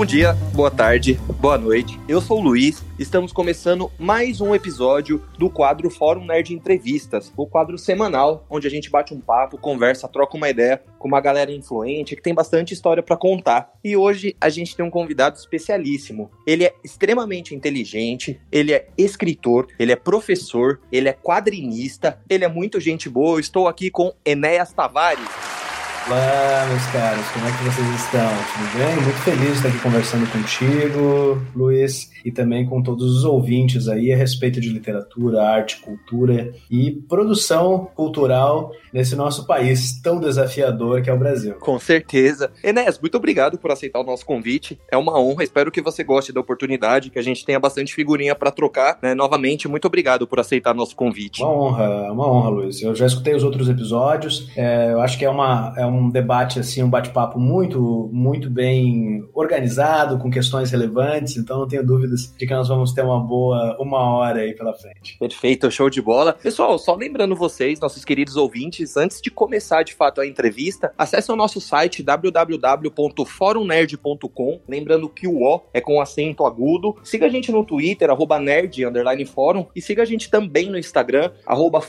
Bom dia, boa tarde, boa noite. Eu sou o Luiz. Estamos começando mais um episódio do quadro Fórum Nerd Entrevistas, o quadro semanal onde a gente bate um papo, conversa, troca uma ideia com uma galera influente que tem bastante história para contar. E hoje a gente tem um convidado especialíssimo. Ele é extremamente inteligente, ele é escritor, ele é professor, ele é quadrinista, ele é muito gente boa. Eu estou aqui com Enéas Tavares. Olá, meus caros, como é que vocês estão? Tudo bem? Muito feliz de estar aqui conversando contigo, Luiz, e também com todos os ouvintes aí a respeito de literatura, arte, cultura e produção cultural nesse nosso país tão desafiador que é o Brasil. Com certeza. Enéas, muito obrigado por aceitar o nosso convite. É uma honra, espero que você goste da oportunidade, que a gente tenha bastante figurinha para trocar. Né? Novamente, muito obrigado por aceitar nosso convite. Uma honra, uma honra, Luiz. Eu já escutei os outros episódios, é, eu acho que é uma. É um debate, assim, um bate-papo muito, muito bem organizado, com questões relevantes, então não tenho dúvidas de que nós vamos ter uma boa uma hora aí pela frente. Perfeito, show de bola. Pessoal, só lembrando vocês, nossos queridos ouvintes, antes de começar de fato a entrevista, acesse o nosso site www.forumnerd.com, lembrando que o O é com acento agudo. Siga a gente no Twitter, arroba nerd, underline fórum, e siga a gente também no Instagram, arroba.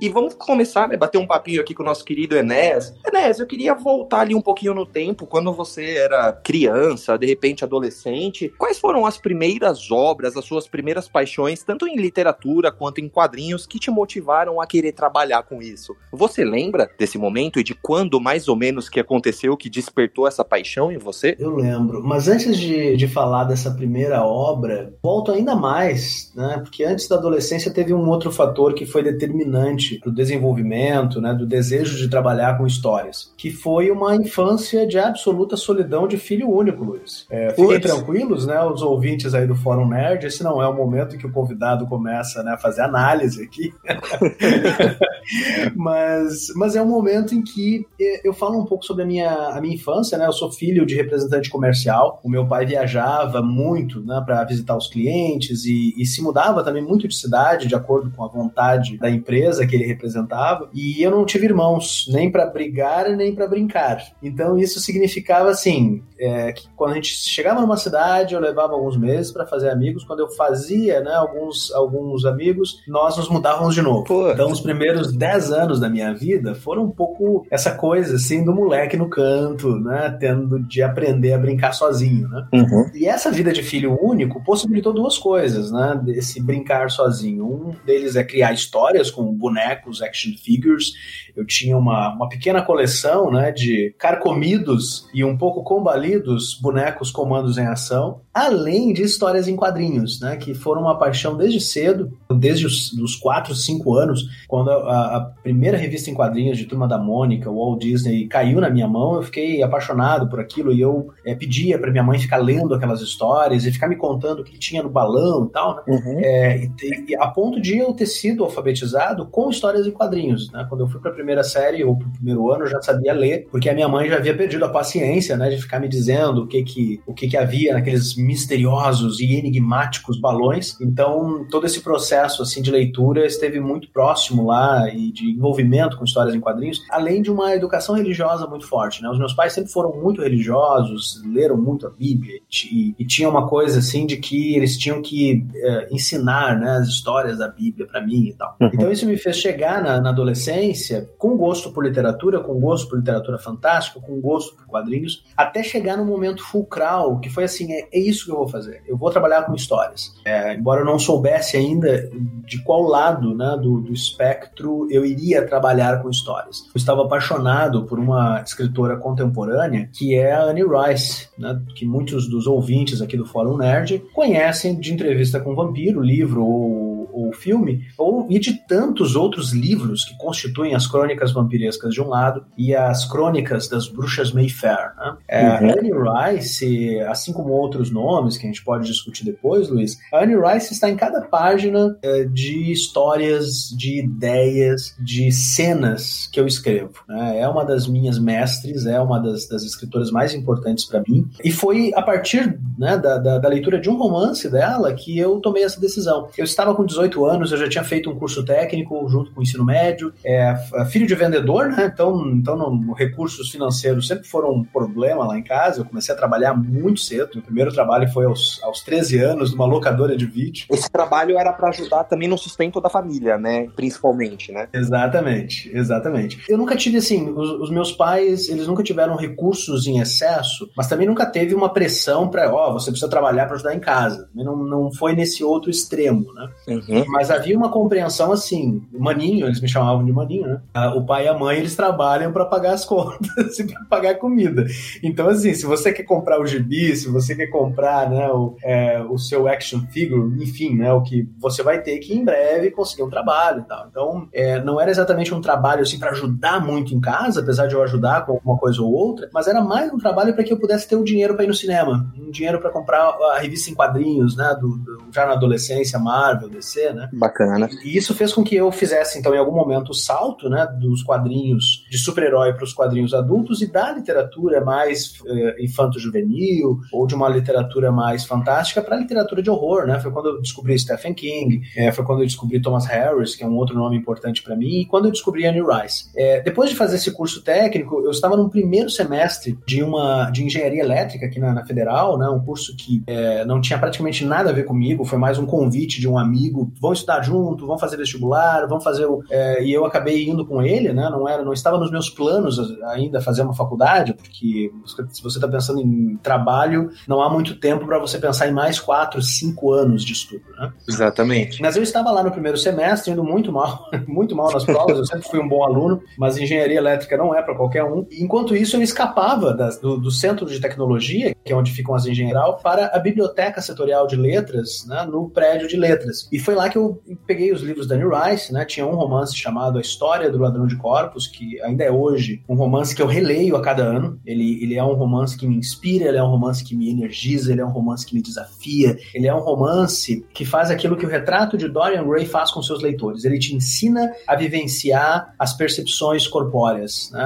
E vamos começar, né, bater um papinho aqui com o nosso querido Enéas, Enéas. eu queria voltar ali um pouquinho no tempo, quando você era criança, de repente adolescente. Quais foram as primeiras obras, as suas primeiras paixões, tanto em literatura quanto em quadrinhos, que te motivaram a querer trabalhar com isso? Você lembra desse momento e de quando mais ou menos que aconteceu que despertou essa paixão em você? Eu lembro, mas antes de, de falar dessa primeira obra, volto ainda mais, né? Porque antes da adolescência teve um outro fator que foi determinante para o desenvolvimento, né? Do desejo de trabalhar com histórias, que foi uma infância de absoluta solidão de filho único, Luiz. É, fiquem tranquilos, né, os ouvintes aí do Fórum Nerd, esse não é o momento que o convidado começa né, a fazer análise aqui. mas, mas é um momento em que eu falo um pouco sobre a minha, a minha infância, né? Eu sou filho de representante comercial. O meu pai viajava muito, né, para visitar os clientes e, e, se mudava também muito de cidade, de acordo com a vontade da empresa que ele representava. E eu não tive irmãos, nem para brigar nem para brincar. Então isso significava assim, é, que quando a gente chegava numa cidade, eu levava alguns meses para fazer amigos. Quando eu fazia, né, alguns alguns amigos, nós nos mudávamos de novo. Pô. Então os primeiros 10 anos da minha vida foram um pouco essa coisa assim do moleque no canto, né, tendo de aprender a brincar sozinho, né? Uhum. E essa vida de filho único possibilitou duas coisas, né, desse brincar sozinho. Um deles é criar histórias com bonecos, action figures. Eu tinha uma, uma pequena coleção né, de carcomidos e um pouco combalidos bonecos comandos em ação, além de histórias em quadrinhos, né, que foram uma paixão desde cedo, desde os dos 4, 5 anos, quando a, a, primeira revista em quadrinhos de Turma da Mônica, Walt Disney, caiu na minha mão, eu fiquei apaixonado por aquilo e eu é, pedia para minha mãe ficar lendo aquelas histórias e ficar me contando o que tinha no balão e tal, né? Uhum. É, e, e, a ponto de eu ter sido alfabetizado com histórias em quadrinhos, né? Quando eu fui para a primeira série ou para o primeiro ano, eu já sabia ler, porque a minha mãe já havia perdido a paciência, né, de ficar me dizendo o que que, o que, que havia naqueles misteriosos e enigmáticos balões. Então, todo esse processo assim de leitura esteve muito próximo lá e de envolvimento com histórias em quadrinhos, além de uma educação religiosa muito forte, né? Os meus pais sempre foram muito religiosos, leram muito a Bíblia e, e tinha uma coisa assim de que eles tinham que é, ensinar, né, as histórias da Bíblia para mim e tal. Uhum. Então isso me fez chegar na, na adolescência com gosto por literatura, com gosto por literatura fantástica, com gosto por quadrinhos, até chegar no momento fulcral, que foi assim, é, é isso que eu vou fazer. Eu vou trabalhar com histórias. É, embora eu não soubesse ainda de qual lado né, do, do espectro eu iria trabalhar com histórias. Eu estava apaixonado por uma escritora contemporânea que é a Annie Rice, né, que muitos dos ouvintes aqui do Fórum Nerd conhecem de Entrevista com o Vampiro, livro ou, ou filme, ou, e de tantos outros livros que constituem as crônicas vampirescas de um lado e as crônicas das bruxas Mayfair. Né? É, uhum. Anne Rice, assim como outros nomes que a gente pode discutir depois, Luiz, Anne Rice está em cada página é, de histórias, de ideias, de cenas que eu escrevo. Né? É uma das minhas mestres, é uma das, das escritoras mais importantes para mim. E foi a partir né, da, da, da leitura de um romance dela que eu tomei essa decisão. Eu estava com 18 18 anos eu já tinha feito um curso técnico junto com o ensino médio. É, filho de vendedor, né? Então, então no, recursos financeiros sempre foram um problema lá em casa. Eu comecei a trabalhar muito cedo. Meu primeiro trabalho foi aos, aos 13 anos numa locadora de vídeo. Esse trabalho era para ajudar também no sustento da família, né? Principalmente, né? Exatamente, exatamente. Eu nunca tive assim, os, os meus pais, eles nunca tiveram recursos em excesso, mas também nunca teve uma pressão para, ó, oh, você precisa trabalhar para ajudar em casa. Não, não foi nesse outro extremo, né? Uhum. Mas havia uma compreensão assim, maninho, eles me chamavam de maninho, né? Ah, o pai e a mãe, eles trabalham para pagar as contas e para pagar a comida. Então, assim, se você quer comprar o gibi, se você quer comprar, né, o, é, o seu action figure, enfim, né, o que você vai ter que em breve conseguir um trabalho e tal. Então, é, não era exatamente um trabalho assim para ajudar muito em casa, apesar de eu ajudar com alguma coisa ou outra, mas era mais um trabalho para que eu pudesse ter o um dinheiro para ir no cinema, um dinheiro para comprar a revista em quadrinhos, né, do, do, já na adolescência, Marvel, DC, né? Bacana. E isso fez com que eu fizesse, então, em algum momento, o salto, né, dos quadrinhos de super-herói para os quadrinhos adultos e da literatura mais eh, infanto-juvenil ou de uma literatura mais fantástica para a literatura de horror, né? Foi quando eu descobri Stephen King, eh, foi quando eu descobri Thomas Harris, que é um outro nome importante para mim, e quando eu descobri Annie Rice. Eh, depois de fazer esse curso técnico, eu estava no primeiro semestre de uma de engenharia elétrica aqui na, na Federal, né? Um curso que eh, não tinha praticamente nada a ver comigo, foi mais um convite de um amigo, vão estudar junto, vão fazer vestibular, vão fazer o, eh, e eu acabei indo com ele, né? Não era, não estava nos meus planos ainda fazer uma faculdade, porque se você está pensando em trabalho, não há muito tempo para você pensar em mais quatro, cinco anos de estudo, né? Exatamente. Mas eu estava lá no primeiro semestre, indo muito mal, muito mal nas provas, eu sempre fui um bom aluno, mas engenharia elétrica não é para qualquer um. enquanto isso, eu escapava das, do, do, centro de tecnologia, que é onde ficam as engenharias, para a biblioteca setorial de letras, né, no prédio de letras. E foi lá que eu peguei os livros da Anne Rice, né? Tinha um romance chamado A História do Ladrão de Corpos, que ainda é hoje um romance que eu releio a cada ano. Ele, ele é um romance que me inspira, ele é um romance que me energiza, ele é um romance que me desafia, ele é um romance que faz aquilo que o retrato de Dorian Gray faz com seus leitores. Ele te ensina a vivenciar as percepções corpóreas, né?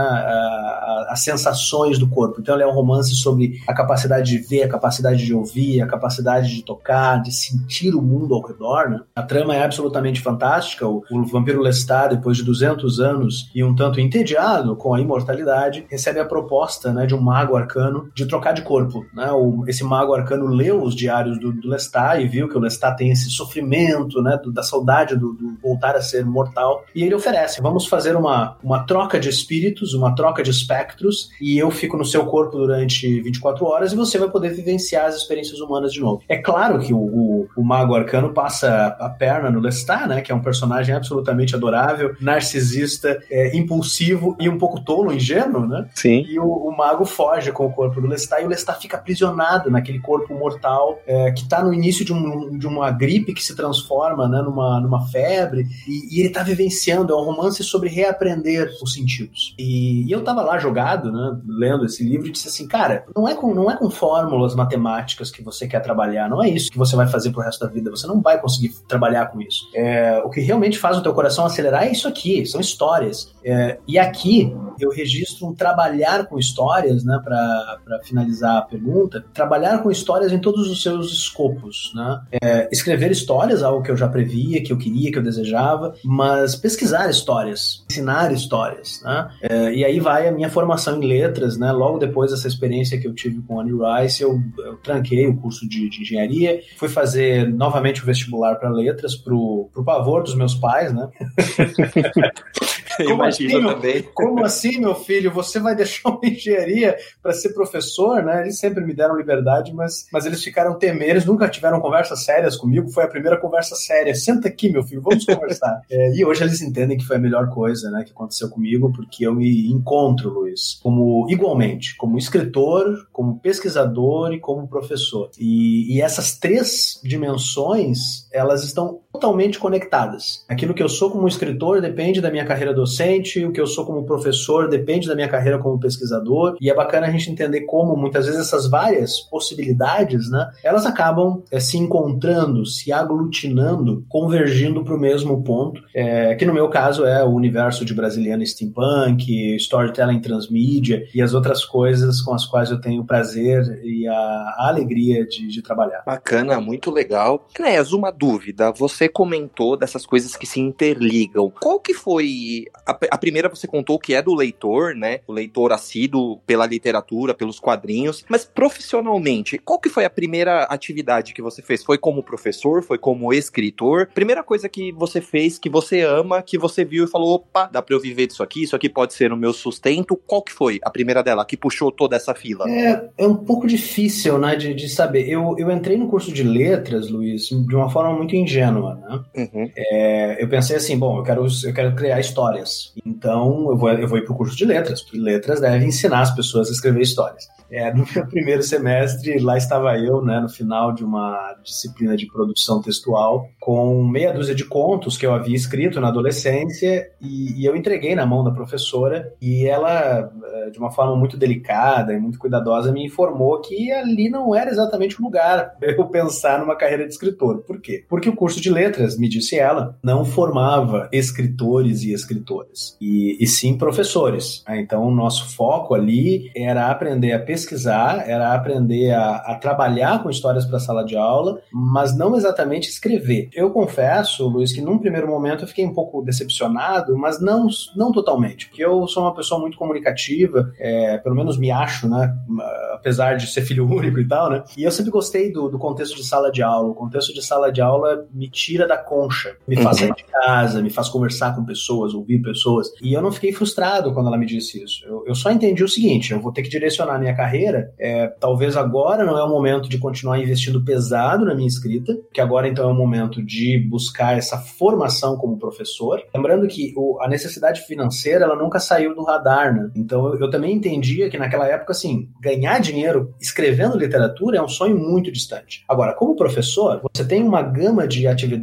as sensações do corpo. Então, ele é um romance sobre a capacidade de ver, a capacidade de ouvir, a capacidade de tocar, de sentir o mundo ao redor. Né? Trama é absolutamente fantástica. O, o vampiro Lestat, depois de 200 anos e um tanto entediado com a imortalidade, recebe a proposta né, de um mago arcano de trocar de corpo. Né? O, esse mago arcano leu os diários do, do, Lestat e viu que o Lestat tem esse sofrimento né, do, da saudade do, do, voltar a ser mortal. E ele oferece: vamos fazer uma, uma troca de espíritos, uma troca de espectros, e eu fico no seu corpo durante 24 horas e você vai poder vivenciar as experiências humanas de novo. É claro que o, o, o mago arcano passa a perna no Lestat, né, que é um personagem absolutamente adorável, narcisista, é, impulsivo e um pouco tolo, ingênuo, né? Sim. E o, o mago foge com o corpo do Lestat e o Lestat fica aprisionado naquele corpo mortal é, que está no início de, um, de, uma gripe que se transforma né, numa, numa febre e, e ele está vivenciando, é um romance sobre reaprender os sentidos. E, e eu estava lá jogado, né, lendo esse livro e disse assim, cara, não é, com, não é com fórmulas matemáticas que você quer trabalhar, não é isso que você vai fazer pro resto da vida, você não vai conseguir trabalhar com isso. É, o que realmente faz o teu coração acelerar é isso aqui, são histórias. É, e aqui eu registro um trabalhar com histórias, né, para finalizar a pergunta, trabalhar com histórias em todos os seus escopos, né? É, escrever histórias, algo que eu já previa, que eu queria, que eu desejava, mas pesquisar histórias, ensinar histórias, né? É, e aí vai a minha formação em letras, né? Logo depois dessa experiência que eu tive com Annie Rice, eu, eu tranquei o curso de, de, engenharia, fui fazer novamente o vestibular para letras, pro, pro pavor dos meus pais, né? Como assim, também. Como assim, meu filho? Você vai deixar uma engenharia para ser professor, né? Eles sempre me deram liberdade, mas, mas eles ficaram temeres, nunca tiveram conversas sérias comigo. Foi a primeira conversa séria. Senta aqui, meu filho, vamos conversar. é, e hoje eles entendem que foi a melhor coisa, né, que aconteceu comigo, porque eu me encontro, Luiz, como igualmente, como escritor, como pesquisador e como professor. E, e essas três dimensões, elas estão totalmente conectadas. Aquilo que eu sou como escritor depende da minha carreira docente, o que eu sou como professor depende da minha carreira como pesquisador, e é bacana a gente entender como muitas vezes essas várias possibilidades, né, elas acabam é, se encontrando, se aglutinando, convergindo para o mesmo ponto, é, que no meu caso é o universo de Brasiliana Steampunk, Storytelling Transmídia e as outras coisas com as quais eu tenho o prazer e a, a alegria de, de trabalhar. Bacana, muito legal. Clés, uma dúvida, você você comentou dessas coisas que se interligam. Qual que foi a, a primeira você contou que é do leitor, né? O leitor assíduo pela literatura, pelos quadrinhos, mas profissionalmente, qual que foi a primeira atividade que você fez? Foi como professor, foi como escritor? Primeira coisa que você fez que você ama, que você viu e falou, opa, dá para eu viver disso aqui, isso aqui pode ser o meu sustento. Qual que foi a primeira dela que puxou toda essa fila? É, é um pouco difícil, né, de, de saber. Eu, eu entrei no curso de letras, Luiz, de uma forma muito ingênua, né? Uhum. É, eu pensei assim, bom, eu quero, eu quero criar histórias. Então eu vou, eu vou ir pro curso de letras, porque letras deve ensinar as pessoas a escrever histórias. É, no meu primeiro semestre, lá estava eu, né, no final de uma disciplina de produção textual, com meia dúzia de contos que eu havia escrito na adolescência, e, e eu entreguei na mão da professora, e ela, eh, de uma forma muito delicada e muito cuidadosa, me informou que ali não era exatamente o lugar eu pensar numa carreira de escritor. Por quê? Porque o curso de letras, me disse ela, não formava escritores e escritoras, e, e sim professores. Então, o nosso foco ali era aprender a pesquisar, era aprender a, a trabalhar com histórias para a sala de aula, mas não exatamente escrever. Eu confesso, Luiz, que num primeiro momento eu fiquei um pouco decepcionado, mas não, não totalmente, porque eu sou uma pessoa muito comunicativa, é, pelo menos me acho, né? Apesar de ser filho único e tal, né? E eu sempre gostei do, do contexto de sala de aula. O contexto de sala de aula me tira da concha, me faz uhum. sair de casa, me faz conversar com pessoas, ouvir pessoas. E eu não fiquei frustrado quando ela me disse isso. Eu, eu só entendi o seguinte: eu vou ter que direcionar minha carreira. É, talvez agora não é o momento de continuar investindo pesado na minha escrita, que agora então é o momento de buscar essa formação como professor. Lembrando que o, a necessidade financeira ela nunca saiu do radar, né? Então eu, eu também entendia que naquela época, assim, ganhar dinheiro escrevendo literatura é um sonho muito distante. Agora, como professor, você tem uma gama de atividades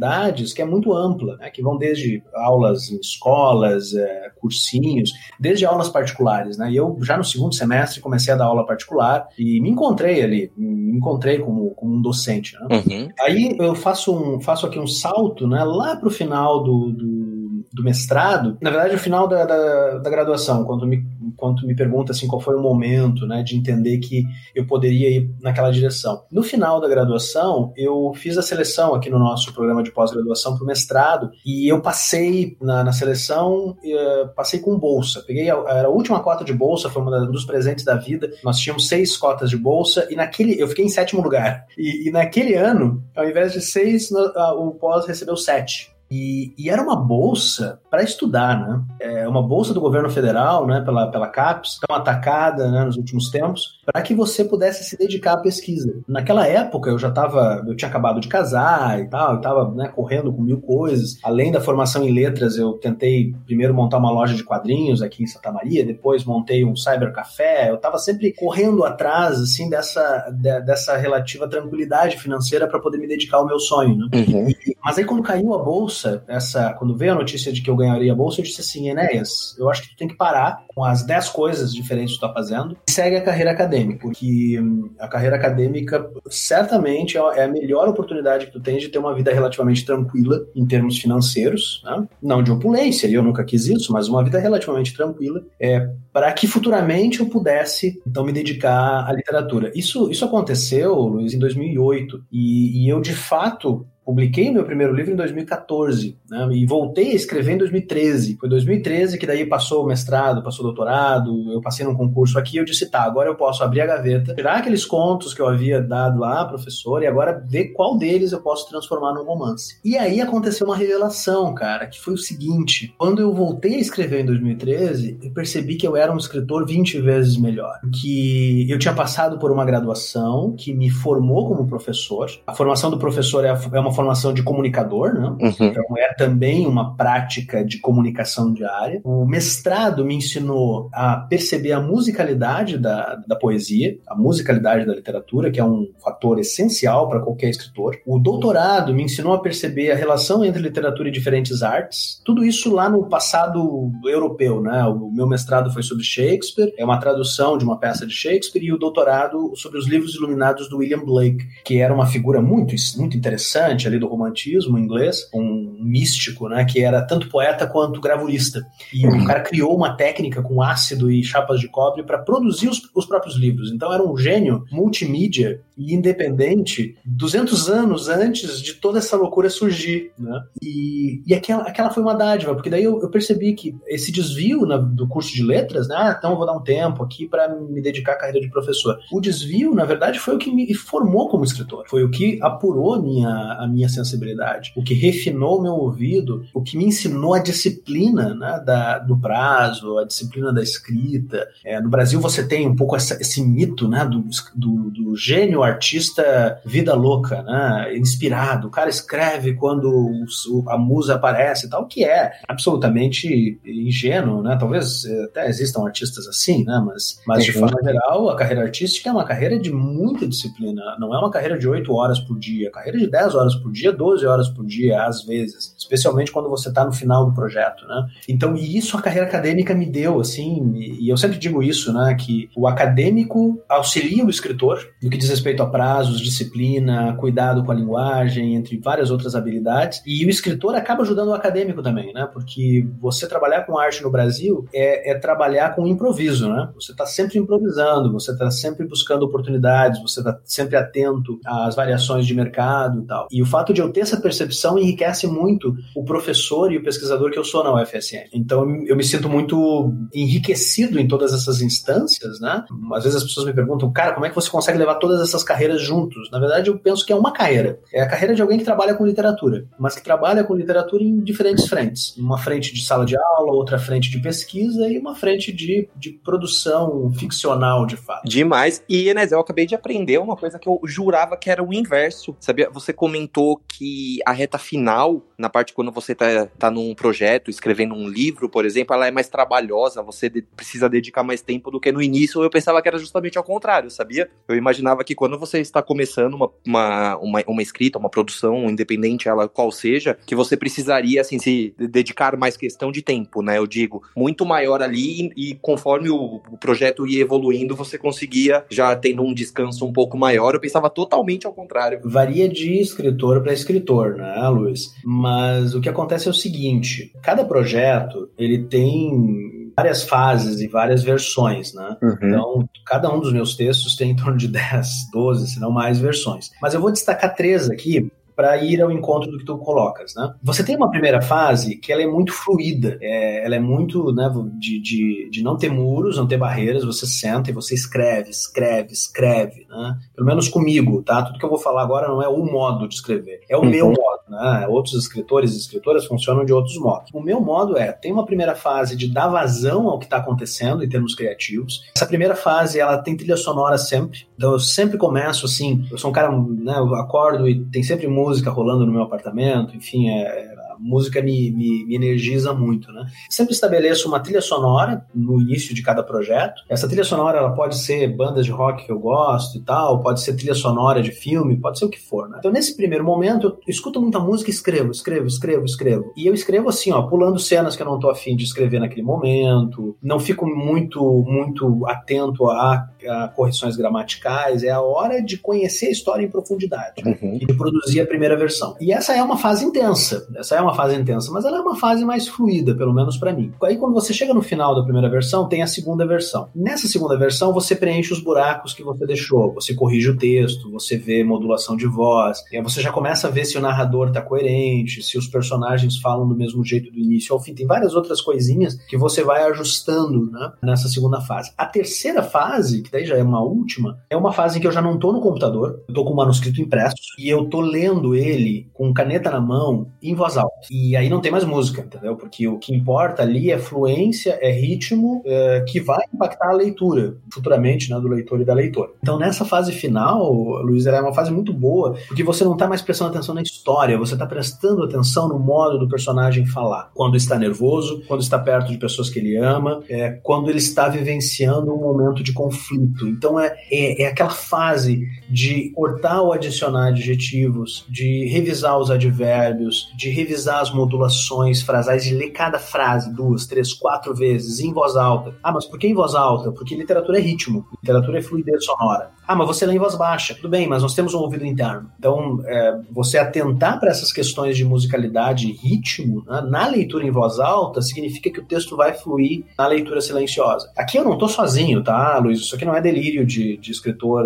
que é muito ampla, né? que vão desde aulas em escolas, é, cursinhos, desde aulas particulares. Né? E eu já no segundo semestre comecei a dar aula particular e me encontrei ali, me encontrei como, como um docente. Né? Uhum. Aí eu faço, um, faço aqui um salto né, lá para o final do, do, do, mestrado, na verdade, o final da, da, da graduação, quando me quando me pergunta assim qual foi o momento, né, de entender que eu poderia ir naquela direção. No final da graduação, eu fiz a seleção aqui no nosso programa de pós-graduação para o mestrado e eu passei na, na seleção, uh, passei com bolsa. Peguei a, era a última cota de bolsa, foi um dos presentes da vida. Nós tínhamos seis cotas de bolsa e naquele eu fiquei em sétimo lugar. E, e naquele ano, ao invés de seis, no, uh, o pós recebeu sete. E, e, era uma bolsa para estudar, né? É uma bolsa do governo federal, né, pela, pela CAPES, tão atacada né, nos últimos tempos, para que você pudesse se dedicar à pesquisa. Naquela época eu já estava, eu tinha acabado de casar e tal, eu estava né, correndo com mil coisas. Além da formação em letras, eu tentei primeiro montar uma loja de quadrinhos aqui em Santa Maria, depois montei um cybercafé. Eu estava sempre correndo atrás assim dessa, de, dessa relativa tranquilidade financeira para poder me dedicar ao meu sonho. Né? Uhum. Mas aí quando caiu a bolsa bolsa, essa, quando veio a notícia de que eu ganharia a bolsa, eu disse assim, Enéas, eu acho que tu tem que parar com as 10 coisas diferentes que tu tá fazendo e segue a carreira acadêmica, porque hum, a carreira acadêmica certamente é, é a melhor oportunidade que tu tens de ter uma vida relativamente tranquila em termos financeiros, né? não de opulência, eu nunca quis isso, mas uma vida relativamente tranquila, é, para que futuramente eu pudesse então me dedicar à literatura. Isso, isso aconteceu, Luiz, em 2008, e, e eu de fato publiquei meu primeiro livro em 2014 né, e voltei a escrever em 2013. Foi 2013 que daí passou o mestrado, passou o doutorado, eu passei num concurso aqui eu disse, tá, agora eu posso abrir a gaveta, tirar aqueles contos que eu havia dado lá, professor, e agora ver qual deles eu posso transformar num romance. E aí aconteceu uma revelação, cara, que foi o seguinte, quando eu voltei a escrever em 2013, eu percebi que eu era um escritor 20 vezes melhor, que eu tinha passado por uma graduação que me formou como professor. A formação do professor é, é uma uma formação de comunicador, né? Uhum. Então é também uma prática de comunicação diária. O mestrado me ensinou a perceber a musicalidade da, da poesia, a musicalidade da literatura, que é um fator essencial para qualquer escritor. O doutorado me ensinou a perceber a relação entre literatura e diferentes artes. Tudo isso lá no passado europeu, né? O meu mestrado foi sobre Shakespeare, é uma tradução de uma peça de Shakespeare, e o doutorado sobre os livros iluminados do William Blake, que era uma figura muito, muito interessante expoente ali do romantismo inglês, um místico, né, que era tanto poeta quanto gravurista. E o cara criou uma técnica com ácido e chapas de cobre para produzir os, os próprios livros. Então era um gênio multimídia e independente 200 anos antes de toda essa loucura surgir, né? E, e aquela, aquela foi uma dádiva, porque daí eu, eu percebi que esse desvio na, do curso de letras, né? Ah, então eu vou dar um tempo aqui para me dedicar à carreira de professor. O desvio, na verdade, foi o que me formou como escritor, foi o que apurou a minha, a minha sensibilidade, o que refinou meu ouvido, o que me ensinou a disciplina né, da, do prazo, a disciplina da escrita. É, no Brasil você tem um pouco essa, esse mito né, do, do, do gênio artista vida louca, né, inspirado. O cara escreve quando o, a musa aparece e tal, que é absolutamente ingênuo, né? Talvez até existam artistas assim, né? Mas, mas de forma geral, a carreira artística é uma carreira de muita disciplina. Não é uma carreira de 8 horas por dia, é carreira de 10 horas por dia, 12 horas por dia, às vezes. Especialmente quando você está no final do projeto, né? Então, e isso a carreira acadêmica me deu, assim, e eu sempre digo isso, né? Que o acadêmico auxilia o escritor no que diz respeito a prazos, disciplina, cuidado com a linguagem, entre várias outras habilidades. E o escritor acaba ajudando o acadêmico também, né? Porque você trabalhar com arte no Brasil é, é trabalhar com improviso, né? Você está sempre improvisando, você está sempre buscando oportunidades, você está sempre atento às variações de mercado e tal. E o fato de eu ter essa percepção enriquece muito o professor e o pesquisador que eu sou na UFSM. Então eu me sinto muito enriquecido em todas essas instâncias, né? Às vezes as pessoas me perguntam, cara, como é que você consegue levar todas essas carreiras juntos? Na verdade, eu penso que é uma carreira. É a carreira de alguém que trabalha com literatura, mas que trabalha com literatura em diferentes frentes. Uma frente de sala de aula, outra frente de pesquisa e uma frente de, de produção ficcional, de fato. Demais. E, Enes, eu acabei de aprender uma coisa que eu jurava que era o inverso. Sabia? Você comentou que a reta final, na parte quando você tá, tá num projeto, escrevendo um livro, por exemplo, ela é mais trabalhosa, você de, precisa dedicar mais tempo do que no início. Eu pensava que era justamente ao contrário, sabia? Eu imaginava que quando você está começando uma, uma, uma, uma escrita, uma produção, independente ela qual seja, que você precisaria, assim, se dedicar mais questão de tempo, né? Eu digo, muito maior ali e, e conforme o, o, projeto ia evoluindo, você conseguia já tendo um descanso um pouco maior. Eu pensava totalmente ao contrário. Varia de escritor para escritor, né, Luiz? Mas o que acontece é o seguinte: cada projeto ele tem várias fases e várias versões, né? Uhum. Então, cada um dos meus textos tem em torno de 10, 12, se não mais versões. Mas eu vou destacar três aqui para ir ao encontro do que tu colocas, né? Você tem uma primeira fase que ela é muito fluida, é, ela é muito, né, de, de, de não ter muros, não ter barreiras, você senta e você escreve, escreve, escreve, né? Pelo menos comigo, tá? Tudo que eu vou falar agora não é o modo de escrever, é o uhum. meu modo, né? Outros escritores e escritoras funcionam de outros modos. O meu modo é, tem uma primeira fase de dar vazão ao que está acontecendo em termos criativos. Essa primeira fase, ela tem trilha sonora sempre, então eu sempre começo assim, eu sou um cara, né, eu acordo e tem sempre música rolando no meu apartamento, enfim, é, música me, me, me, energiza muito, né? Sempre estabeleço uma trilha sonora no início de cada projeto. Essa trilha sonora ela pode ser bandas de rock que eu gosto e tal, pode ser trilha sonora de filme, pode ser o que for, né? Então nesse primeiro momento eu escuto muita música e escrevo, escrevo, escrevo, escrevo. E eu escrevo assim, ó, pulando cenas que eu não tô afim de escrever naquele momento, não fico muito, muito atento a, a correções gramaticais, é a hora de conhecer a história em profundidade uhum. e de produzir a primeira versão. E essa é uma fase intensa, essa é uma fase intensa, mas ela é uma fase mais fluida, pelo menos para mim. Aí quando você chega no final da primeira versão, tem a segunda versão. Nessa segunda versão, você preenche os buracos que você deixou, você corrige o texto, você vê modulação de voz, e aí você já começa a ver se o narrador tá coerente, se os personagens falam do mesmo jeito do início ao fim. Tem várias outras coisinhas que você vai ajustando né, nessa segunda fase. A terceira fase, que daí já é uma última, é uma fase em que eu já não tô no computador, eu tô com o manuscrito impresso e eu tô lendo ele com caneta na mão em voz alta. E aí não tem mais música, entendeu? Porque o que importa ali é fluência, é ritmo é, que vai impactar a leitura futuramente, né, do leitor e da leitora. Então nessa fase final, Luiz, é uma fase muito boa, porque você não está mais prestando atenção na história, você está prestando atenção no modo do personagem falar. Quando está nervoso, quando está perto de pessoas que ele ama, é, quando ele está vivenciando um momento de conflito. Então é, é, é aquela fase de cortar ou adicionar adjetivos, de revisar os advérbios, de revisar as modulações frasais, de ler cada frase duas, três, quatro vezes em voz alta. Ah, mas por que em voz alta? Porque literatura é ritmo, literatura é fluidez sonora. Ah, mas você lê em voz baixa. Tudo bem, mas nós temos um ouvido interno. Então, é, você atentar para essas questões de musicalidade e ritmo né, na leitura em voz alta significa que o texto vai fluir na leitura silenciosa. Aqui eu não estou sozinho, tá, Luiz? Isso aqui não é delírio de, de escritor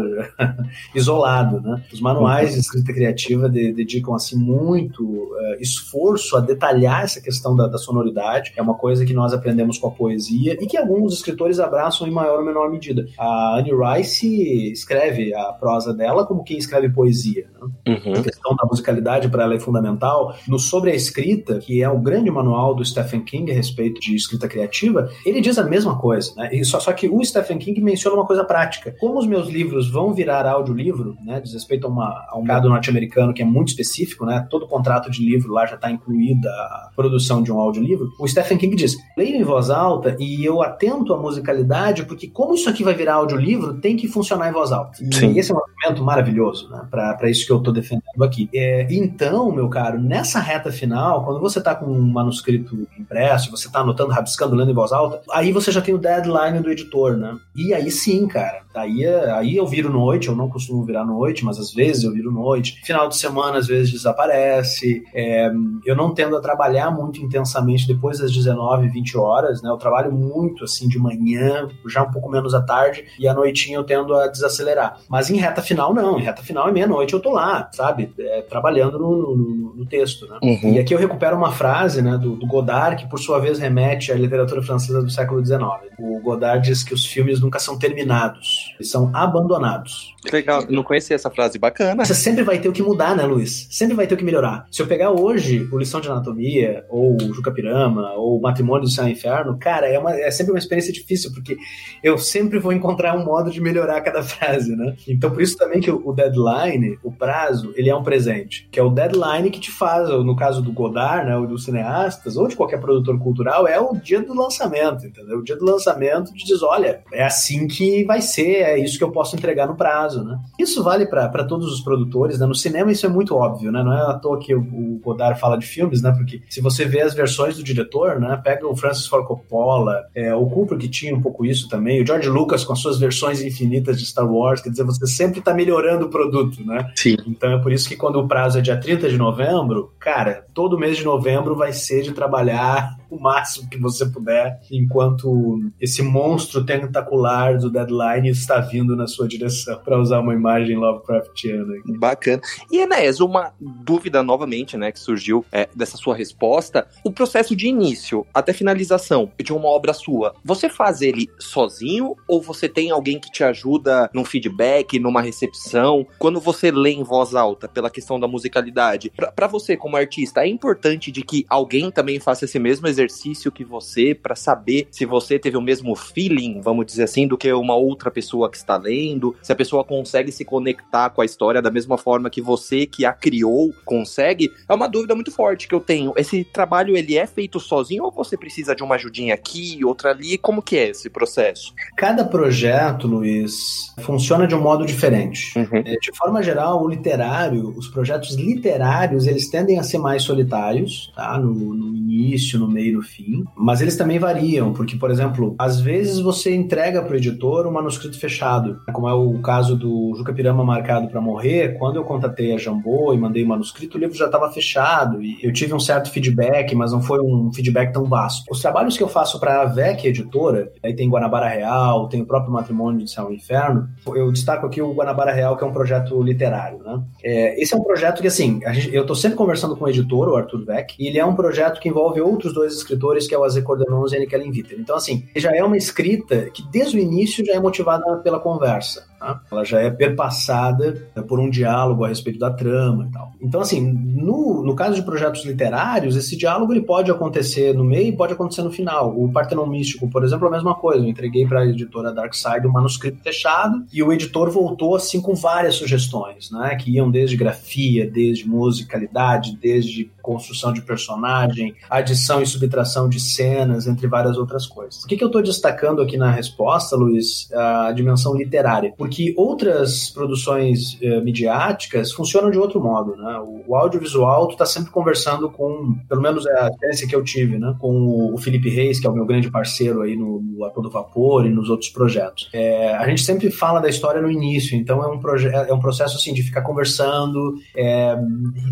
isolado, né? Os manuais de escrita criativa de, dedicam assim muito uh, esforço a detalhar essa questão da, da, sonoridade. É uma coisa que nós aprendemos com a poesia e que alguns escritores abraçam em maior ou menor medida. A Anne Rice escreve a prosa dela como quem escreve poesia. Né? Uhum. A questão da musicalidade para ela é fundamental. No Sobre a Escrita, que é o grande manual do Stephen King a respeito de escrita criativa, ele diz a mesma coisa. Né? E só, só que o Stephen King menciona uma coisa prática. Como os meus livros vão virar audiolivro, né, diz respeito a, uma, a um gado norte-americano que é muito específico, né, todo contrato de livro lá já está incluída a produção de um audiolivro, o Stephen King diz, leio em voz alta e eu atento à musicalidade, porque como isso aqui vai virar audiolivro, tem que funcionar em voz alta. Sim. E esse é um argumento maravilhoso, né, para isso que eu estou defendendo aqui. É, então, meu caro, nessa reta final, quando você está com um manuscrito impresso, você está anotando, rabiscando, lendo em voz alta, aí você já tem o deadline do editor, né? E aí sim, cara, aí, aí eu viro noite, eu não costumo virar noite, mas às vezes eu viro noite. Final de semana, às vezes desaparece. É, eu não tendo a trabalhar muito intensamente depois das 19, 20 horas, né? Eu trabalho muito assim de manhã, já um pouco menos à tarde, e à noitinha eu tendo a desacelerar. Mas em reta final, não. Em reta final é meia-noite, eu tô lá, sabe? É, trabalhando no, no, no texto, né? Uhum. E aqui eu recupero uma frase né, do, do Godard, que por sua vez remete à literatura francesa do século XIX. O Godard diz que os filmes nunca são terminados, eles são abandonados. Legal, não conhecia essa frase, bacana. Você sempre vai ter o que mudar, né, Luiz? Sempre vai ter o que melhorar. Se eu pegar hoje o Lição de Anatomia, ou o Juca Pirama, ou o Matrimônio do Céu e Inferno, cara, é, uma, é sempre uma experiência difícil, porque eu sempre vou encontrar um modo de melhorar cada frase, né? Então, por isso também que o deadline, o prazo, ele é um presente, que é o deadline que te faz, no caso do Godard, né, ou dos cineastas, ou de qualquer produtor cultural, é o dia do lançamento, entendeu? O dia do lançamento te diz, olha, é assim que vai ser, é isso que eu posso entregar no prazo, né? Isso vale para todos os produtores, né? No cinema isso é muito óbvio, né? Não é à toa que o, o Godard fala de filmes, né? Porque se você vê as versões do diretor, né? Pega o Francis Ford Coppola, é, o Cooper que tinha um pouco isso também, o George Lucas com as suas versões infinitas de Star Wars, quer dizer, você sempre está melhorando o produto, né? Sim. Então é por isso que quando o prazo é dia 30 de novembro, cara, todo mês de novembro vai ser de trabalhar o máximo que você puder, enquanto esse monstro tentacular do deadline está vindo na sua direção, para usar uma imagem Lovecraftiana. Bacana. E Enéas, uma dúvida novamente, né, que surgiu é, dessa sua resposta, o processo de início até finalização de uma obra sua, você faz ele sozinho ou você tem alguém que te ajuda num feedback, numa recepção? Quando você lê em voz alta, pela questão da musicalidade, para você como artista, é importante de que alguém também faça esse mesmo exercício que você para saber se você teve o mesmo feeling, vamos dizer assim, do que uma outra pessoa que está lendo, se a pessoa consegue se conectar com a história da mesma forma que você que a criou consegue. É uma dúvida muito forte que eu tenho. Esse trabalho ele é feito sozinho ou você precisa de uma ajudinha aqui, outra ali? Como que é esse processo? Cada projeto, Luiz, funciona de um modo diferente. Uhum. É, de forma geral, o literário, os projetos literários, eles tendem a ser mais solitários, tá? No, no início, no meio e no fim. Mas eles também variam, porque, por exemplo, às vezes você entrega para o editor um manuscrito fechado, como é o caso do Juca Pirama Marcado para Morrer. Quando eu contatei a Jambô e mandei o manuscrito, o livro já estava fechado e eu tive um certo feedback, mas não foi um feedback tão vasto. Os trabalhos que eu faço para a VEC Editora, aí tem Guanabara Real, tem o próprio Matrimônio de Céu e Inferno, eu destaco aqui o Guanabara Real, que é um projeto literário. Né? É, esse é um projeto que, assim, gente, eu estou sempre conversando com o editor, o Arthur Beck, e ele é um projeto que envolve outros dois escritores, que é o Aze Cordenons e a Nickel Viter. Então, assim, já é uma escrita que desde o início já é motivada pela conversa. Tá? Ela já é perpassada né, por um diálogo a respeito da trama e tal. Então, assim, no, no caso de projetos literários, esse diálogo ele pode acontecer no meio e pode acontecer no final. O Partenon Místico, por exemplo, é a mesma coisa. Eu entreguei para a editora Darkside um manuscrito fechado e o editor voltou assim com várias sugestões, né? Que iam desde grafia, desde musicalidade, desde construção de personagem, adição e subtração de cenas, entre várias outras coisas. O que, que eu estou destacando aqui na resposta, Luiz? A dimensão literária. Porque outras produções eh, midiáticas funcionam de outro modo, né? O, o audiovisual, tu tá sempre conversando com, pelo menos é a experiência que eu tive, né? Com o Felipe Reis, que é o meu grande parceiro aí no, no Todo Vapor e nos outros projetos. É, a gente sempre fala da história no início, então é um, é um processo assim de ficar conversando é,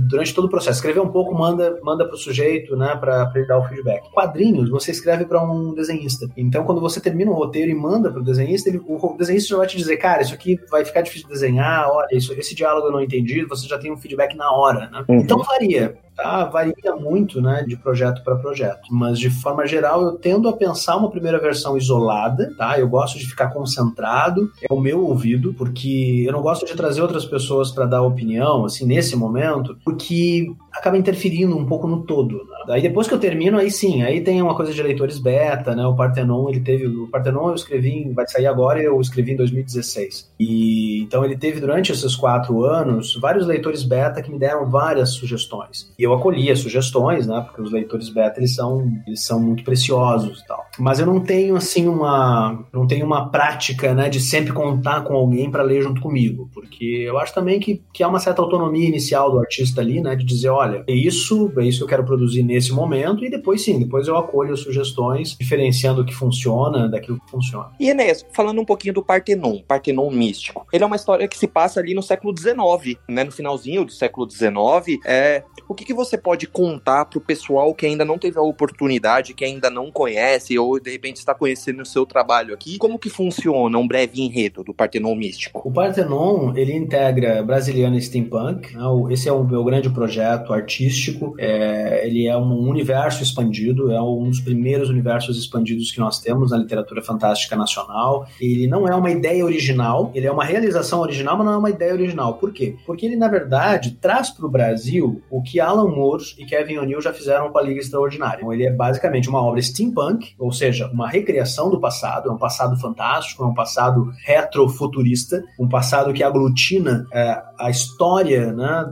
durante todo o processo. Escrever um pouco, manda, manda pro sujeito, né? Pra, pra ele dar o feedback. Quadrinhos, você escreve para um desenhista. Então, quando você termina o roteiro e manda pro desenhista, ele, o desenhista já vai te dizer, cara, isso aqui vai ficar difícil de desenhar, olha, isso, esse diálogo eu não entendi, você já tem um feedback na hora, né? Uhum. Então varia. Tá, varia muito, né, de projeto para projeto. Mas de forma geral, eu tendo a pensar uma primeira versão isolada, tá? Eu gosto de ficar concentrado, é o meu ouvido, porque eu não gosto de trazer outras pessoas para dar opinião, assim, nesse momento, porque acaba interferindo um pouco no todo. Né? Daí depois que eu termino, aí sim, aí tem uma coisa de leitores beta, né? O Partenon, ele teve, o Partenon eu escrevi, vai sair agora, eu escrevi em 2016. E então ele teve durante esses quatro anos vários leitores beta que me deram várias sugestões. E eu acolhi as sugestões, né? Porque os leitores beta eles são, eles são muito preciosos e tal. Mas eu não tenho assim uma, não tenho uma prática, né? De sempre contar com alguém para ler junto comigo, porque eu acho também que, que há uma certa autonomia inicial do artista ali, né? De dizer, olha, é isso, é isso que eu quero produzir nesse momento e depois sim, depois eu acolho sugestões, diferenciando o que funciona daquilo que funciona. E Enéas, falando um pouquinho do Partenon, Partenon místico, ele é uma história que se passa ali no século XIX, né? No finalzinho do século XIX, é o que, que você pode contar para o pessoal que ainda não teve a oportunidade, que ainda não conhece ou de repente está conhecendo o seu trabalho aqui? Como que funciona um breve enredo do Partenon Místico? O Partenon, ele integra Brasiliana Steampunk, né? esse é o meu grande projeto artístico, é, ele é um universo expandido, é um dos primeiros universos expandidos que nós temos na literatura fantástica nacional. Ele não é uma ideia original, ele é uma realização original, mas não é uma ideia original. Por quê? Porque ele, na verdade, traz para o Brasil o que Alan Moore e Kevin O'Neill já fizeram com a Liga Extraordinária. Então, ele é basicamente uma obra steampunk, ou seja, uma recriação do passado, é um passado fantástico, é um passado retrofuturista, um passado que aglutina é, a história, né,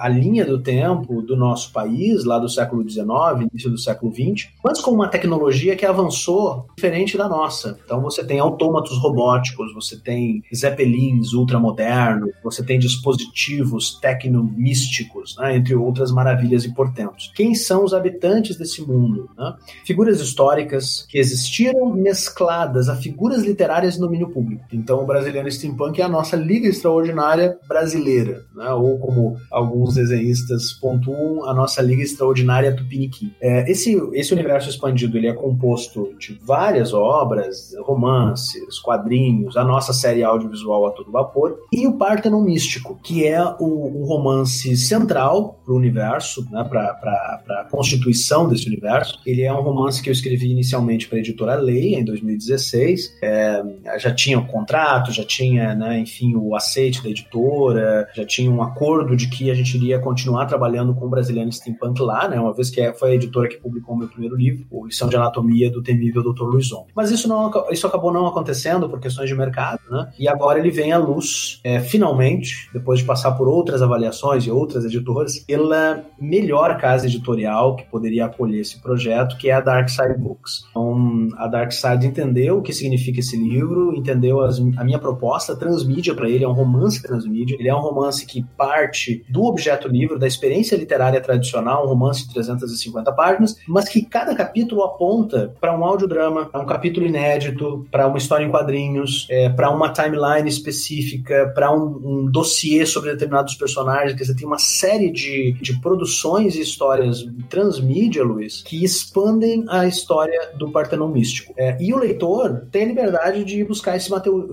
a linha do tempo do nosso país, lá do século XIX, início do século XX, mas com uma tecnologia que avançou diferente da nossa. Então você tem autômatos robóticos, você tem zeppelins ultramodernos, você tem dispositivos tecnomísticos, né, entre outras maravilhas e portentos. Quem são os habitantes desse mundo? Né? Figuras históricas que existiram mescladas a figuras literárias no domínio público. Então o Brasiliano Steampunk é a nossa liga extraordinária brasileira, né? ou como alguns desenhistas pontuam, a nossa liga extraordinária Tupiniquim. É, esse, esse universo expandido ele é composto de várias obras, romances, quadrinhos, a nossa série audiovisual a todo vapor, e o Partenon Místico, que é o, o romance central para o universo, né, para a constituição desse universo. Ele é um romance que eu escrevi inicialmente para a editora Leia, em 2016. É, já tinha o contrato, já tinha, né, enfim, o aceite da editora, já tinha um acordo de que a gente iria continuar trabalhando com o Brasiliano Steampunk lá, né, uma vez que é, foi a editora que publicou o meu primeiro livro, o Lição de Anatomia do Temível Dr. Luizon. Mas isso, não, isso acabou não acontecendo por questões de mercado, né, e agora ele vem à luz, é, finalmente, depois de passar por outras avaliações e outras editoras, pela melhor casa editorial que poderia acolher esse projeto, que é a Dark Side Books. Então, a Dark Side entendeu o que significa esse livro, entendeu as, a minha proposta, transmídia para ele, é um romance transmídia. Ele é um romance que parte do objeto livro, da experiência literária tradicional, um romance de 350 páginas, mas que cada capítulo aponta para um audiodrama, para um capítulo inédito, para uma história em quadrinhos, é, para uma timeline específica, para um, um dossiê sobre determinados personagens, que você tem uma série de, de produções e histórias transmídia, Luiz, que expandem a história do Partenon Místico. É, e o leitor tem a liberdade de buscar esse,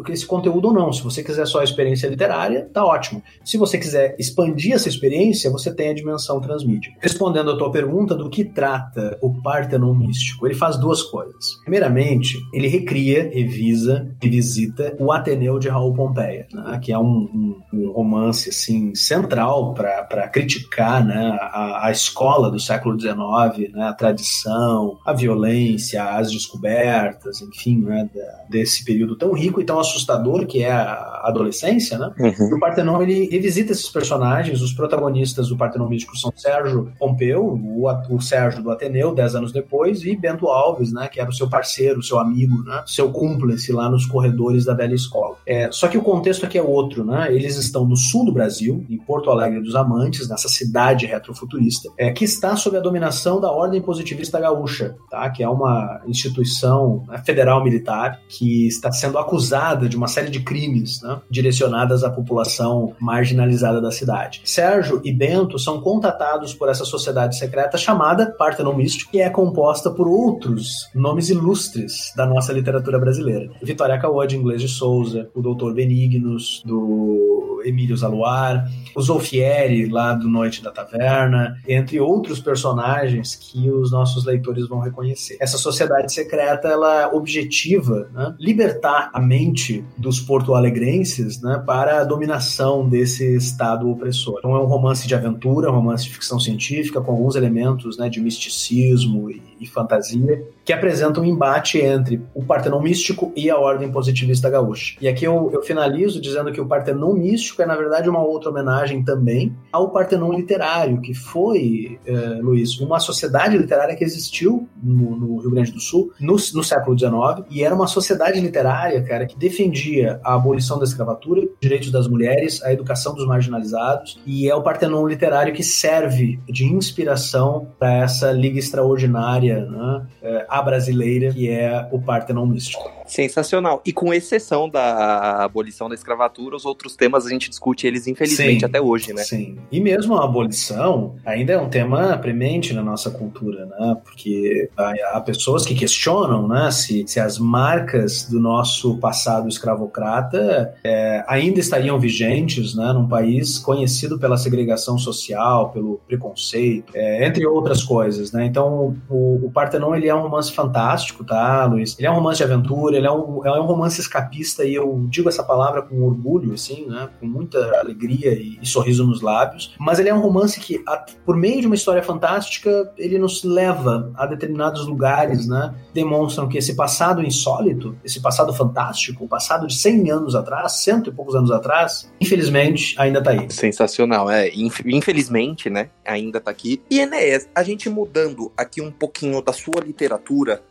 esse conteúdo ou não. Se você quiser só a experiência literária, tá ótimo. Se você quiser expandir essa experiência, você tem a dimensão transmídia. Respondendo a tua pergunta do que trata o Partenon Místico, ele faz duas coisas. Primeiramente, ele recria, revisa, revisita o Ateneu de Raul Pompeia, né, que é um, um, um romance assim central para criticar né, a, a escola do século XIX, né, a tradição, a violência, as descobertas, enfim, né, desse período tão rico e tão assustador que é a adolescência, né? Uhum. O Partenon ele revisita esses personagens, os protagonistas do Partenon são Sérgio Pompeu, o, o Sérgio do Ateneu, dez anos depois, e Bento Alves, né, que era o seu parceiro, seu amigo, né, seu cúmplice lá nos corredores da velha escola. É, só que o contexto aqui é outro, né? Eles estão no sul do Brasil, em Porto Alegre dos Amantes, nessa cidade retrofuturista, é, que está sob a dominação da Ordem Positivista Gaúcha, tá? Que é uma instituição né, federal militar que está sendo acusada de uma série de crimes, né? Direcionadas à população marginalizada da cidade. Sérgio e Bento são contatados por essa sociedade secreta chamada Partenon Místico, que é composta por outros nomes ilustres da nossa literatura brasileira. Vitória Caô de Inglês de Souza, o Doutor Benignos, do Emílio Zaluar, o Zolfieri, lá do Noite da Taverna, entre outros personagens que os nossos leitores vão reconhecer. Essa sociedade secreta, ela objetiva né, libertar a mente dos porto-alegrenses né, para a dominação desse Estado opressor. Então é um romance de aventura, um romance de ficção científica, com alguns elementos né, de misticismo e, e fantasia, que apresenta um embate entre o Partenon místico e a Ordem Positivista Gaúcha. E aqui eu, eu finalizo dizendo que o Partenon místico é, na verdade, uma outra homenagem também ao Partenon literário, que foi, eh, Luiz, uma sociedade literária que existiu no, no Rio Grande do Sul no, no, século XIX, e era uma sociedade literária, cara, que defendia a abolição da escravatura, direitos das mulheres, a educação dos marginalizados, e é o Partenon literário que serve de inspiração para essa liga extraordinária, né, eh, a brasileira, que é o Partenon místico. Sensacional. E com exceção da abolição da escravatura, os outros temas a gente discute eles, infelizmente, sim, até hoje, né? Sim. E mesmo a abolição ainda é um tema premente na nossa cultura, né? Porque há, pessoas que questionam, né, se, se as marcas do nosso passado escravocrata é, ainda estariam vigentes, né, num país conhecido pela segregação social, pelo preconceito, é, entre outras coisas, né? Então, o, o Partenon, ele é um romance fantástico, tá, Luiz? Ele é um romance de aventura, ele é um, é um romance escapista e eu digo essa palavra com orgulho, assim, né? Com muita alegria e, e sorriso nos lábios. Mas ele é um romance que, a, por meio de uma história fantástica, ele nos leva a determinados lugares, né? Demonstram que esse passado insólito, esse passado fantástico, o passado de 100 anos atrás, cento e poucos anos atrás, infelizmente ainda tá aí. Sensacional, é. Infelizmente, né? Ainda tá aqui. E Enéas, a gente mudando aqui um pouquinho da sua literatura,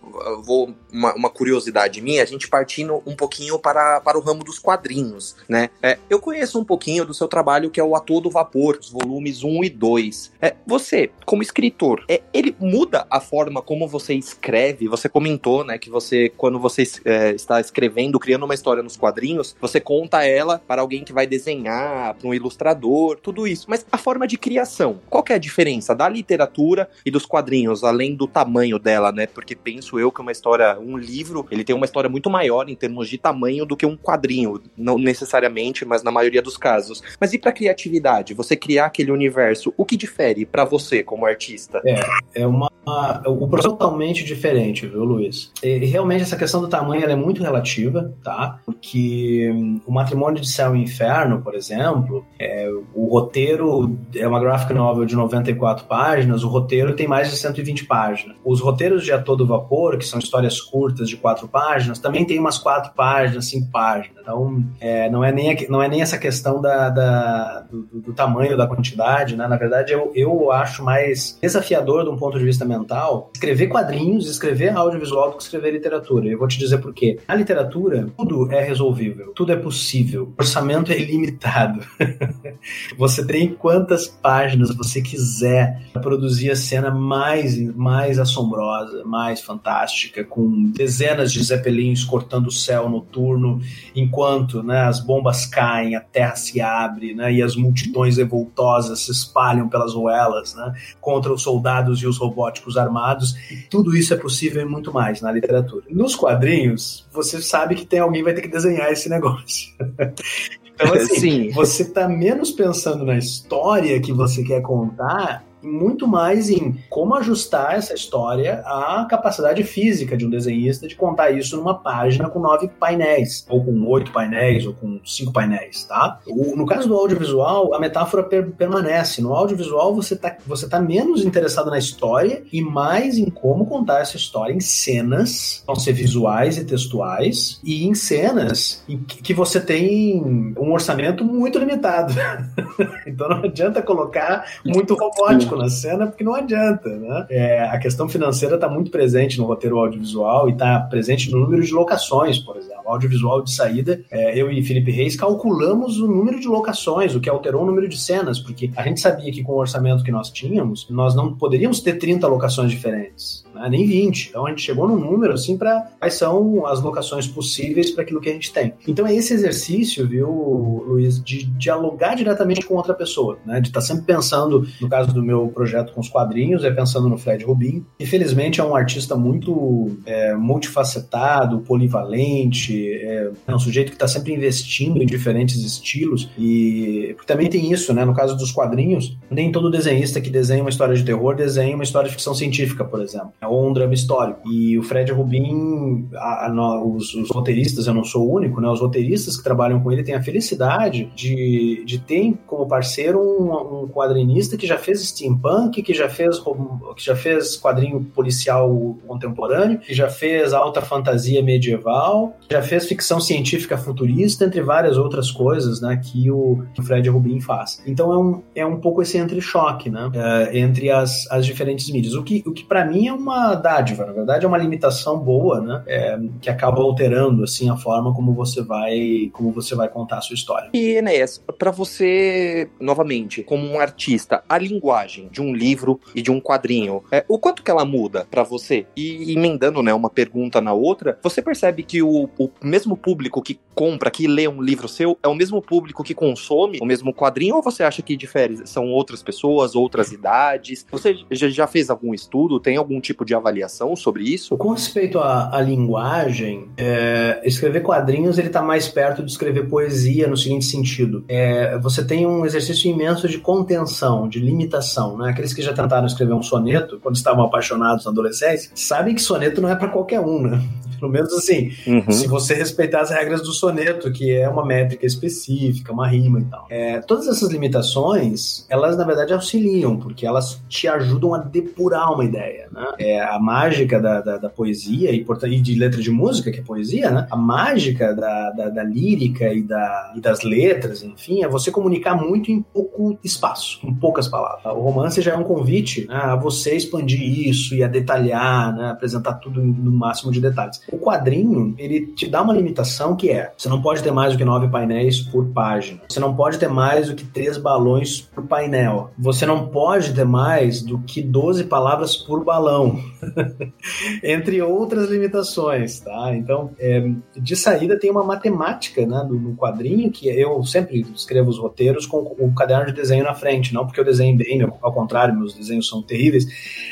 vou uma, uma curiosidade minha a gente partindo um pouquinho para, para o ramo dos quadrinhos, né? É, eu conheço um pouquinho do seu trabalho que é o A Todo Vapor, os volumes 1 e 2. É, você, como escritor, é, ele muda a forma como você escreve? Você comentou, né, que você, quando você é, está escrevendo, criando uma história nos quadrinhos, você conta ela para alguém que vai desenhar, para um ilustrador, tudo isso. Mas a forma de criação, qual que é a diferença da literatura e dos quadrinhos, além do tamanho dela, né? Porque penso eu que uma história, um livro, ele tem uma história muito maior em termos de tamanho do que um quadrinho, não necessariamente, mas na maioria dos casos. Mas e para criatividade, você criar aquele universo, o que difere para você como artista? É, é uma um processo totalmente diferente, viu, Luiz? E, realmente essa questão do tamanho é muito relativa, tá? Porque hum, o Matrimônio de Céu e Inferno, por exemplo, é, o roteiro é uma graphic novel de 94 páginas, o roteiro tem mais de 120 páginas. Os roteiros de A Todo Vapor, que são histórias curtas de quatro páginas, também tem umas quatro páginas, cinco páginas. Então, é, não, é nem, não é nem essa questão da, da do, do, tamanho, da quantidade, né? Na verdade, eu, eu acho mais desafiador de um ponto de vista mental escrever quadrinhos, escrever audiovisual do que escrever literatura. Eu vou te dizer por quê. Na literatura, tudo é resolvível, tudo é possível. O orçamento é ilimitado. você tem quantas páginas você quiser para produzir a cena mais, mais assombrosa, mais fantástica, com dezenas de zeppelins cortando o céu noturno, enquanto né, as bombas caem, a terra se abre né, e as multidões revoltosas se espalham pelas ruelas né, contra os soldados e os robóticos armados. Tudo isso é possível e muito mais na literatura. Nos quadrinhos, você sabe que tem alguém que vai ter que desenhar esse negócio. Então, assim, Sim. você tá menos pensando na história que você quer contar muito mais em como ajustar essa história à capacidade física de um desenhista de contar isso numa página com nove painéis, ou com oito painéis, ou com cinco painéis, tá? O, no caso do audiovisual, a metáfora per, permanece. No audiovisual, você tá, você tá menos interessado na história e mais em como contar essa história em cenas, vão ser visuais e textuais, e em cenas em que você tem um orçamento muito limitado. então não adianta colocar muito robótico na cena, porque não adianta, né? É, a questão financeira está muito presente no roteiro audiovisual e está presente no número de locações, por exemplo. Audiovisual de saída, é, eu e Felipe Reis calculamos o número de locações, o que alterou o número de cenas, porque a gente sabia que com o orçamento que nós tínhamos, nós não poderíamos ter 30 locações diferentes né? nem 20. Então a gente chegou num número assim para quais são as locações possíveis para aquilo que a gente tem. Então é esse exercício, viu, Luiz, de dialogar diretamente com outra pessoa, né? De estar tá sempre pensando, no caso do meu projeto com os quadrinhos, é pensando no Fred Rubin. Infelizmente é um artista muito é, multifacetado, polivalente, é, é um sujeito que está sempre investindo em diferentes estilos e também tem isso, né? No caso dos quadrinhos, nem todo desenhista que desenha uma história de terror desenha uma história de ficção científica, por exemplo ou um drama histórico. E o Fred Rubin, a, a, os, os, roteiristas, eu não sou o único, né? Os roteiristas que trabalham com ele têm a felicidade de, de ter como parceiro um, um quadrinista que já fez steampunk, que já fez, que já fez quadrinho policial contemporâneo, que já fez alta fantasia medieval, já fez ficção científica futurista, entre várias outras coisas, né? Que o, que o Fred Rubin faz. Então é um, é um pouco esse entre-choque, né? É, entre as, as diferentes mídias. O que, o que para mim é uma uma dádiva, na verdade é uma limitação boa, né? É, que acaba alterando assim a forma como você vai como você vai contar a sua história. E Enéas, para você novamente, como um artista, a linguagem de um livro e de um quadrinho, é, o quanto que ela muda para você? E emendando, né, uma pergunta na outra, você percebe que o, o mesmo público que compra, que lê um livro seu, é o mesmo público que consome o mesmo quadrinho ou você acha que difere? São outras pessoas, outras idades? Você já fez algum estudo? Tem algum tipo de avaliação sobre isso? Com respeito à, à linguagem, é, escrever quadrinhos ele está mais perto de escrever poesia no seguinte sentido: é, você tem um exercício imenso de contenção, de limitação. Né? Aqueles que já tentaram escrever um soneto quando estavam apaixonados na adolescência sabem que soneto não é para qualquer um, né? Pelo menos assim, uhum. se você respeitar as regras do soneto, que é uma métrica específica, uma rima e tal. É, todas essas limitações, elas na verdade auxiliam, porque elas te ajudam a depurar uma ideia. Né? É, a mágica da, da, da poesia e, e, de letra de música, que é poesia, né? a mágica da, da, da lírica e, da, e das letras, enfim, é você comunicar muito em pouco espaço, em poucas palavras. O romance já é um convite né, a você expandir isso e a detalhar, né, apresentar tudo no máximo de detalhes. O quadrinho, ele te dá uma limitação que é: você não pode ter mais do que nove painéis por página. Você não pode ter mais do que três balões por painel. Você não pode ter mais do que 12 palavras por balão. Entre outras limitações, tá? Então, é, de saída tem uma matemática né, no, quadrinho que eu sempre escrevo os roteiros com o caderno de desenho na frente, não porque eu desenho bem, ao contrário, meus desenhos são terríveis,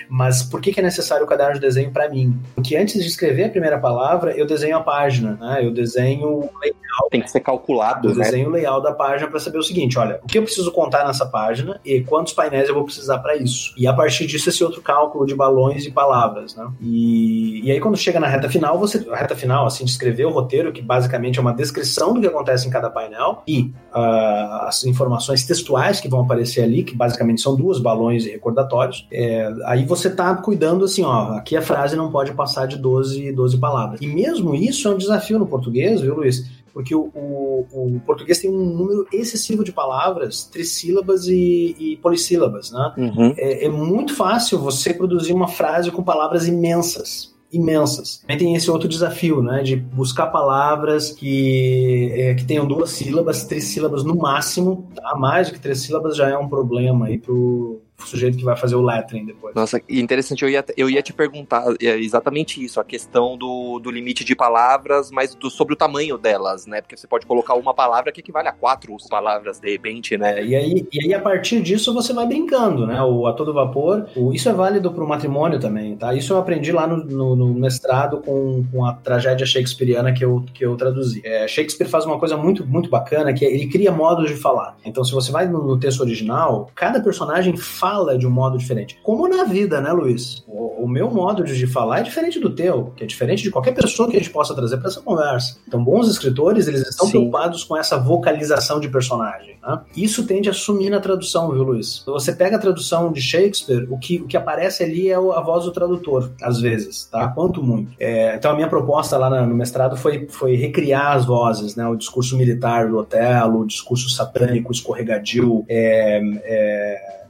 mas por que, que é necessário o caderno de desenho para mim? Porque antes de escrever a primeira palavra, eu desenho a página, né? Eu desenho o layout. Tem que ser calculado, eu né? desenho o layout da página para saber o seguinte, olha, o que eu preciso contar nessa página e quantos painéis eu vou precisar para isso. E a partir disso, esse outro cálculo de balões e palavras, né? E, e aí, quando chega na reta final, você... A reta final, assim, de escrever o roteiro, que basicamente é uma descrição do que acontece em cada painel e uh, as informações textuais que vão aparecer ali, que basicamente são duas, balões e recordatórios. É, aí você tá cuidando assim, ó, aqui a frase não pode passar de 12, 12 palavras palavras. E mesmo isso é um desafio no português, viu, Luiz? Porque o, o, o português tem um número excessivo de palavras, trissílabas e, e polissílabas, né? Uhum. É, é muito fácil você produzir uma frase com palavras imensas imensas. Também tem esse outro desafio, né, de buscar palavras que, é, que tenham duas sílabas, três sílabas no máximo, tá? mais do que três sílabas já é um problema aí pro, sujeito que vai fazer o lettering depois. Nossa, interessante, eu ia, eu ia te perguntar é exatamente isso, a questão do, do limite de palavras, mas do, sobre o tamanho delas, né? Porque você pode colocar uma palavra que equivale a quatro palavras, de repente, né? E aí, e aí a partir disso, você vai brincando, né? O A Todo Vapor, o, isso é válido para o matrimônio também, tá? Isso eu aprendi lá no, no, no, mestrado com, com a tragédia shakespeariana que eu, que eu traduzi. É, Shakespeare faz uma coisa muito, muito bacana, que é, ele cria modos de falar. Então, se você vai no, no texto original, cada personagem fala fala de um modo diferente. Como na vida, né, Luiz? O, o meu modo de falar é diferente do teu, que é diferente de qualquer pessoa que a gente possa trazer para essa conversa. Então, bons escritores, eles estão Sim. preocupados com essa vocalização de personagem. Né? Isso tende a sumir na tradução, viu, Luiz? Você pega a tradução de Shakespeare, o que, o que aparece ali é a voz do tradutor, às vezes, tá? Quanto muito. É, então, a minha proposta lá no mestrado foi, foi recriar as vozes, né? O discurso militar do Otelo, o discurso satânico, escorregadio, é, é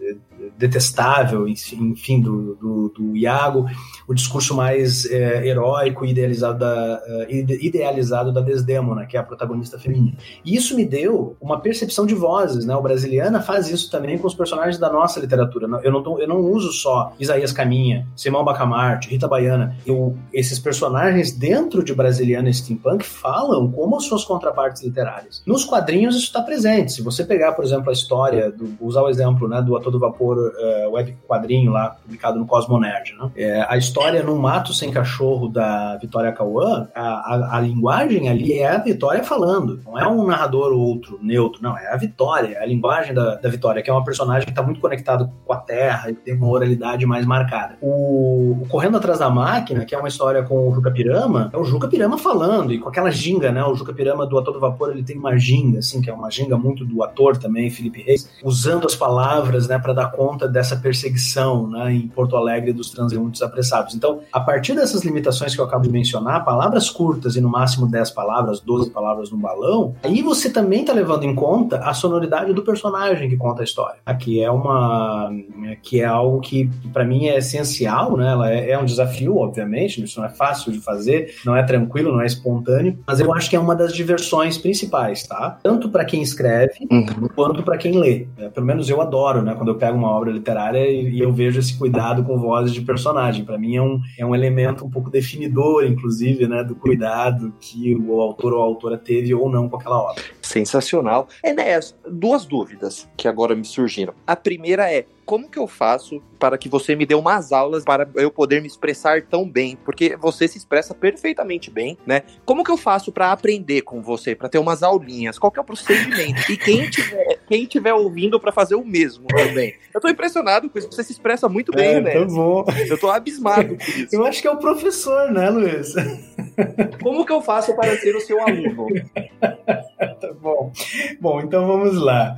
detestável, enfim, do, do, do, Iago, o discurso mais é, heróico e idealizado da, uh, idealizado da Desdemona, que é a protagonista feminina. E isso me deu uma percepção de vozes, né? O Brasiliana faz isso também com os personagens da nossa literatura. Eu não, tô, eu não uso só Isaías Caminha, Simão Bacamarte, Rita Baiana. Eu, esses personagens dentro de Brasiliana e Steampunk falam como as suas contrapartes literárias. Nos quadrinhos isso está presente. Se você pegar, por exemplo, a história, do, usar o exemplo né, do A Todo Vapor uh, web quadrinho lá, publicado no Cosmo Nerd, né? É, a história no Mato Sem Cachorro da Vitória Cauã, a, a, a, linguagem ali é a Vitória falando, não é um narrador outro, neutro, não, é a Vitória, é a linguagem da, da Vitória, que é uma personagem que está muito conectada com a Terra e tem uma oralidade mais marcada. O, o, Correndo Atrás da Máquina, que é uma história com o Juca Pirama, é o Juca Pirama falando, e com aquela ginga, né? O Juca Pirama do Ator do Vapor, ele tem uma ginga, assim, que é uma ginga muito do ator também, Felipe Reis, usando as palavras, né, para dar conta dessa perseguição né, em Porto Alegre dos transeuntes apressados. Então, a partir dessas limitações que eu acabo de mencionar, palavras curtas e no máximo 10 palavras, 12 palavras no balão, aí você também está levando em conta a sonoridade do personagem que conta a história. Aqui é uma que é algo que para mim é essencial, né? Ela é, é, um desafio, obviamente, isso não é fácil de fazer, não é tranquilo, não é espontâneo, mas eu acho que é uma das diversões principais, tá? Tanto para quem escreve uhum. quanto para quem lê. É, pelo menos eu adoro, né? Quando eu pego uma obra literária e, eu vejo esse cuidado com vozes de personagem. Para mim é um, é um elemento um pouco definidor, inclusive, né, do cuidado que o autor ou a autora teve ou não com aquela obra. Sensacional. Enéas, duas dúvidas que agora me surgiram. A primeira é, como que eu faço para que você me dê umas aulas para eu poder me expressar tão bem? Porque você se expressa perfeitamente bem, né? Como que eu faço para aprender com você, para ter umas aulinhas? Qual que é o procedimento? E quem tiver, quem tiver ouvindo para fazer o mesmo também. Eu tô impressionado com isso, você se expressa muito bem, é, né? Tá bom. Eu tô abismado com isso. Eu acho que é o professor, né, Luiz? Como que eu faço para ser o seu aluno? tá bom. Bom, então vamos lá.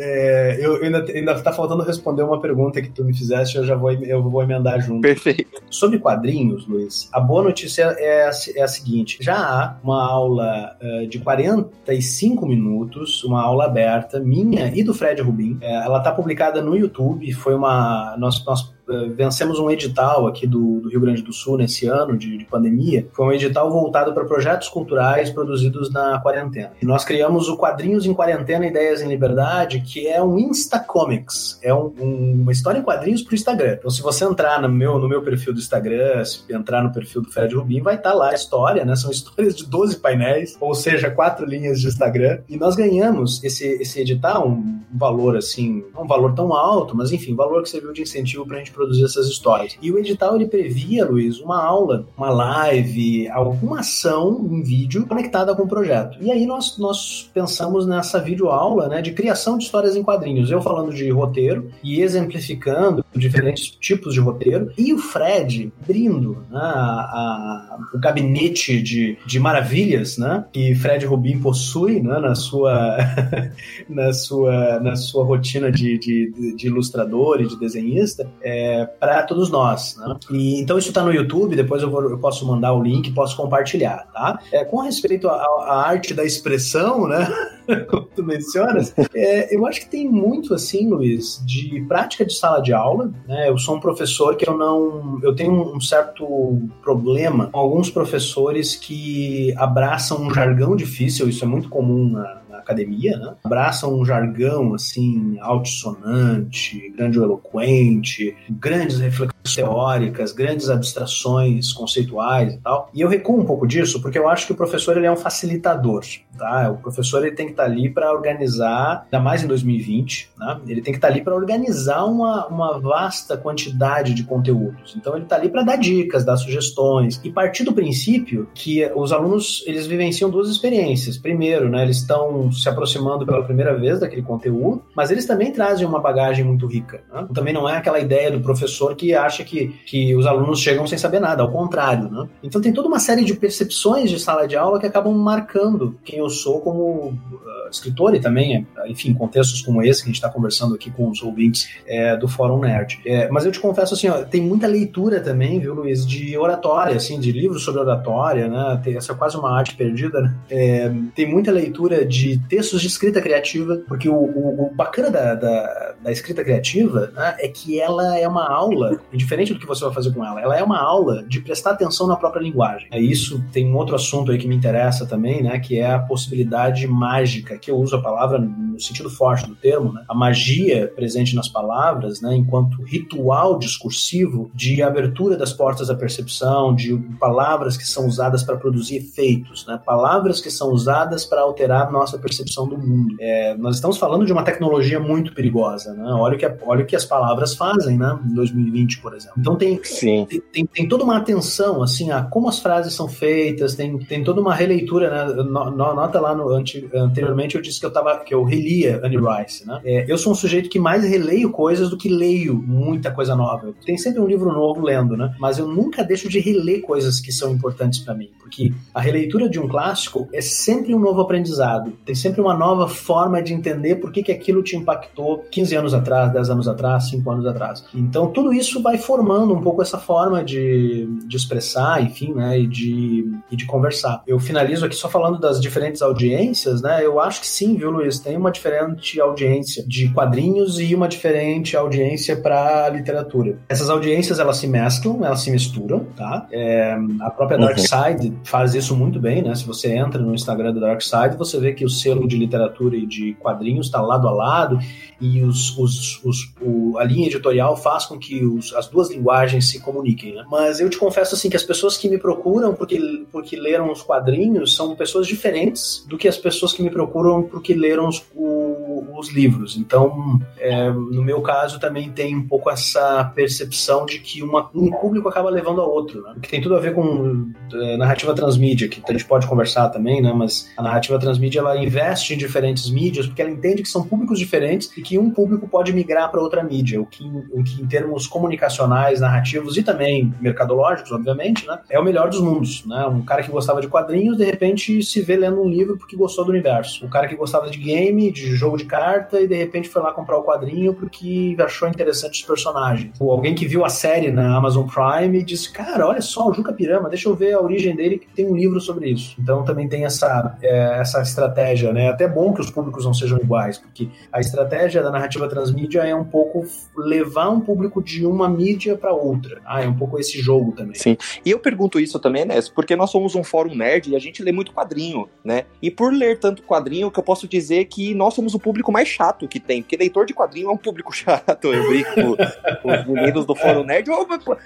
É, eu ainda, ainda tá faltando responder uma pergunta que tu me fizeste, eu já vou, eu vou emendar junto. Perfeito. Sobre quadrinhos, Luiz, a boa notícia é a, é a seguinte: já há uma aula uh, de 45 minutos, uma aula aberta, minha e do Fred Rubin. É, ela tá publicada no YouTube, foi uma. Nós, nós vencemos um edital aqui do, do, Rio Grande do Sul nesse ano de, de pandemia. Foi um edital voltado para projetos culturais produzidos na quarentena. E nós criamos o Quadrinhos em Quarentena Ideias em Liberdade, que é um Insta Comics. É um, um, uma história em quadrinhos para o Instagram. Então, se você entrar no meu, no meu perfil do Instagram, se entrar no perfil do Fred Rubin, vai estar tá lá a história, né? São histórias de 12 painéis, ou seja, quatro linhas de Instagram. E nós ganhamos esse, esse edital, um valor assim, um valor tão alto, mas enfim, valor que serviu de incentivo para a gente produzir essas histórias. E o edital ele previa, Luiz, uma aula, uma live, alguma ação em vídeo conectada com o projeto. E aí nós, nós pensamos nessa videoaula né, de criação de histórias em quadrinhos. Eu falando de roteiro e exemplificando diferentes tipos de roteiro, e o Fred abrindo né, a, a, o gabinete de, de maravilhas né, que Fred Rubin possui né, na, sua, na, sua, na sua rotina de, de, de ilustrador e de desenhista. É, para todos nós. Né? E, então isso está no YouTube, depois eu, vou, eu, posso mandar o link, posso compartilhar. Tá? É, com respeito à arte da expressão, né? como tu mencionas, é, eu acho que tem muito assim, Luiz, de prática de sala de aula. Né? Eu sou um professor que eu não. Eu tenho um certo problema com alguns professores que abraçam um jargão difícil, isso é muito comum na, academia, né? Abraçam um jargão assim altissonante, grandiloquente, grandes reflexões teóricas, grandes abstrações conceituais e tal. E eu recuo um pouco disso porque eu acho que o professor ele é um facilitador, tá? O professor ele tem que estar ali para organizar, ainda mais em 2020, né? Ele tem que estar ali para organizar uma, uma vasta quantidade de conteúdos. Então ele está ali para dar dicas, dar sugestões e partir do princípio que os alunos eles vivenciam duas experiências. Primeiro, né, eles estão se aproximando pela primeira vez daquele conteúdo, mas eles também trazem uma bagagem muito rica. Né? Também não é aquela ideia do professor que acha que, que os alunos chegam sem saber nada, ao contrário. Né? Então tem toda uma série de percepções de sala de aula que acabam marcando quem eu sou como uh, escritor e também, enfim, contextos como esse que a gente está conversando aqui com os ouvintes é, do Fórum Nerd. É, mas eu te confesso assim, ó, tem muita leitura também, viu, Luiz, de oratória, assim, de livros sobre oratória, né? Tem, essa é quase uma arte perdida, né? É, tem muita leitura de textos de escrita criativa, porque o, o, o bacana da, da, da, escrita criativa né, é que ela é uma aula, diferente do que você vai fazer com ela, ela é uma aula de prestar atenção na própria linguagem. É isso, tem um outro assunto aí que me interessa também, né? Que é a possibilidade mágica, que eu uso a palavra no sentido forte do termo, né? A magia presente nas palavras, né? Enquanto ritual discursivo de abertura das portas da percepção, de palavras que são usadas para produzir efeitos, né? Palavras que são usadas para alterar nossa percepção do mundo. É, nós estamos falando de uma tecnologia muito perigosa, né? Olha o que, olha o que as palavras fazem, né? Em 2020, por exemplo. Então tem, tem, tem, tem, toda uma atenção, assim, a como as frases são feitas, tem, tem toda uma releitura, né? Nota lá no, anteriormente eu disse que eu tava, que eu relia Annie Rice, né? É, eu sou um sujeito que mais releio coisas do que leio muita coisa nova. Tem sempre um livro novo lendo, né? Mas eu nunca deixo de reler coisas que são importantes para mim, porque a releitura de um clássico é sempre um novo aprendizado. Tem sempre uma nova forma de entender por que, que aquilo te impactou 15 anos atrás, 10 anos atrás, 5 anos atrás. Então tudo isso vai formando um pouco essa forma de, de expressar, enfim, né? E de, e de conversar. Eu finalizo aqui só falando das diferentes audiências, né? Eu acho que sim, viu, Luiz? Tem uma diferente audiência de quadrinhos e uma diferente audiência para literatura. Essas audiências elas se mesclam, elas se misturam, tá? É, a própria Dark uhum. Side faz isso muito bem, né? Se você entra no Instagram da Dark Side, você vê que o selo de literatura e de quadrinhos está lado a lado e os, os, os, o, a linha editorial faz com que os, as duas linguagens se comuniquem, né? Mas eu te confesso assim que as pessoas que me procuram porque, porque leram os quadrinhos são pessoas diferentes do que as pessoas que me procuram porque leram os, o, os livros. Então, é, no meu caso, também tem um pouco essa percepção de que uma, um público acaba levando ao outro, né? que tem tudo a ver com é, narrativa transmídia, que a gente pode conversar também, né? Mas a narrativa transmídia ela investe em diferentes mídias porque ela entende que são públicos diferentes e que um público pode migrar para outra mídia, o que, o que em termos comunicacionais, narrativos e também mercadológicos, obviamente, né? É o melhor dos mundos, né? Um cara que gostava de quadrinhos, de repente se vê lendo um livro porque gostou do universo. O cara que gostava de game, de jogo de carta e de repente foi lá comprar o quadrinho porque achou interessante os personagens. Ou alguém que viu a série na Amazon Prime e disse, cara, olha só, o Juca Pirama, deixa eu ver a origem dele que tem um livro sobre isso. Então também tem essa, é, essa estratégia, né? Até bom que os públicos não sejam iguais, porque a estratégia da narrativa transmídia é um pouco levar um público de uma mídia para outra. Ah, é um pouco esse jogo também. Sim. E eu pergunto isso também, né? Porque nós somos um fórum nerd e a gente lê muito quadrinho, né? E por ler tanto quadrinho, que eu posso dizer que nós somos o público mais chato que tem, porque leitor de quadrinho é um público chato. Eu brinco com os meninos do fórum nerd.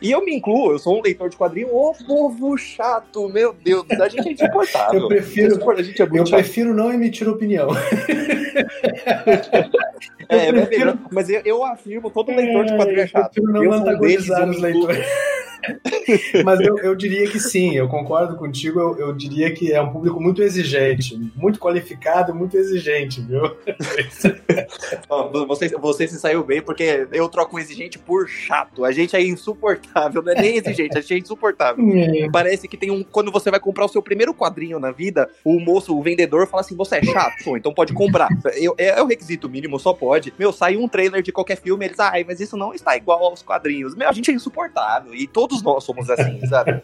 E eu me incluo, eu sou um leitor de quadrinho, ô povo chato, meu Deus, a gente é insuportável. Eu prefiro, é eu prefiro não emitir opinião. é, eu prefiro... mas eu, eu, afirmo, todo leitor de quadrinho é chato. Eu prefiro não antagonizar os leitores. Mas eu, eu, diria que sim, eu concordo contigo. Eu, eu, diria que é um público muito exigente, muito qualificado, muito exigente, viu? você, você se saiu bem porque eu troco exigente por chato. A gente é insuportável, não é nem exigente, a gente é insuportável. É. Parece que tem um. Quando você vai comprar o seu primeiro quadrinho na vida, o moço, o vendedor, fala assim: você é chato, Pô, então pode comprar. Eu, é, é, o requisito mínimo, só pode. Meu, sai um trailer de qualquer filme, eles, ai, mas isso não está igual aos quadrinhos. Meu, a gente é insuportável. E todo todos nós somos assim, sabe?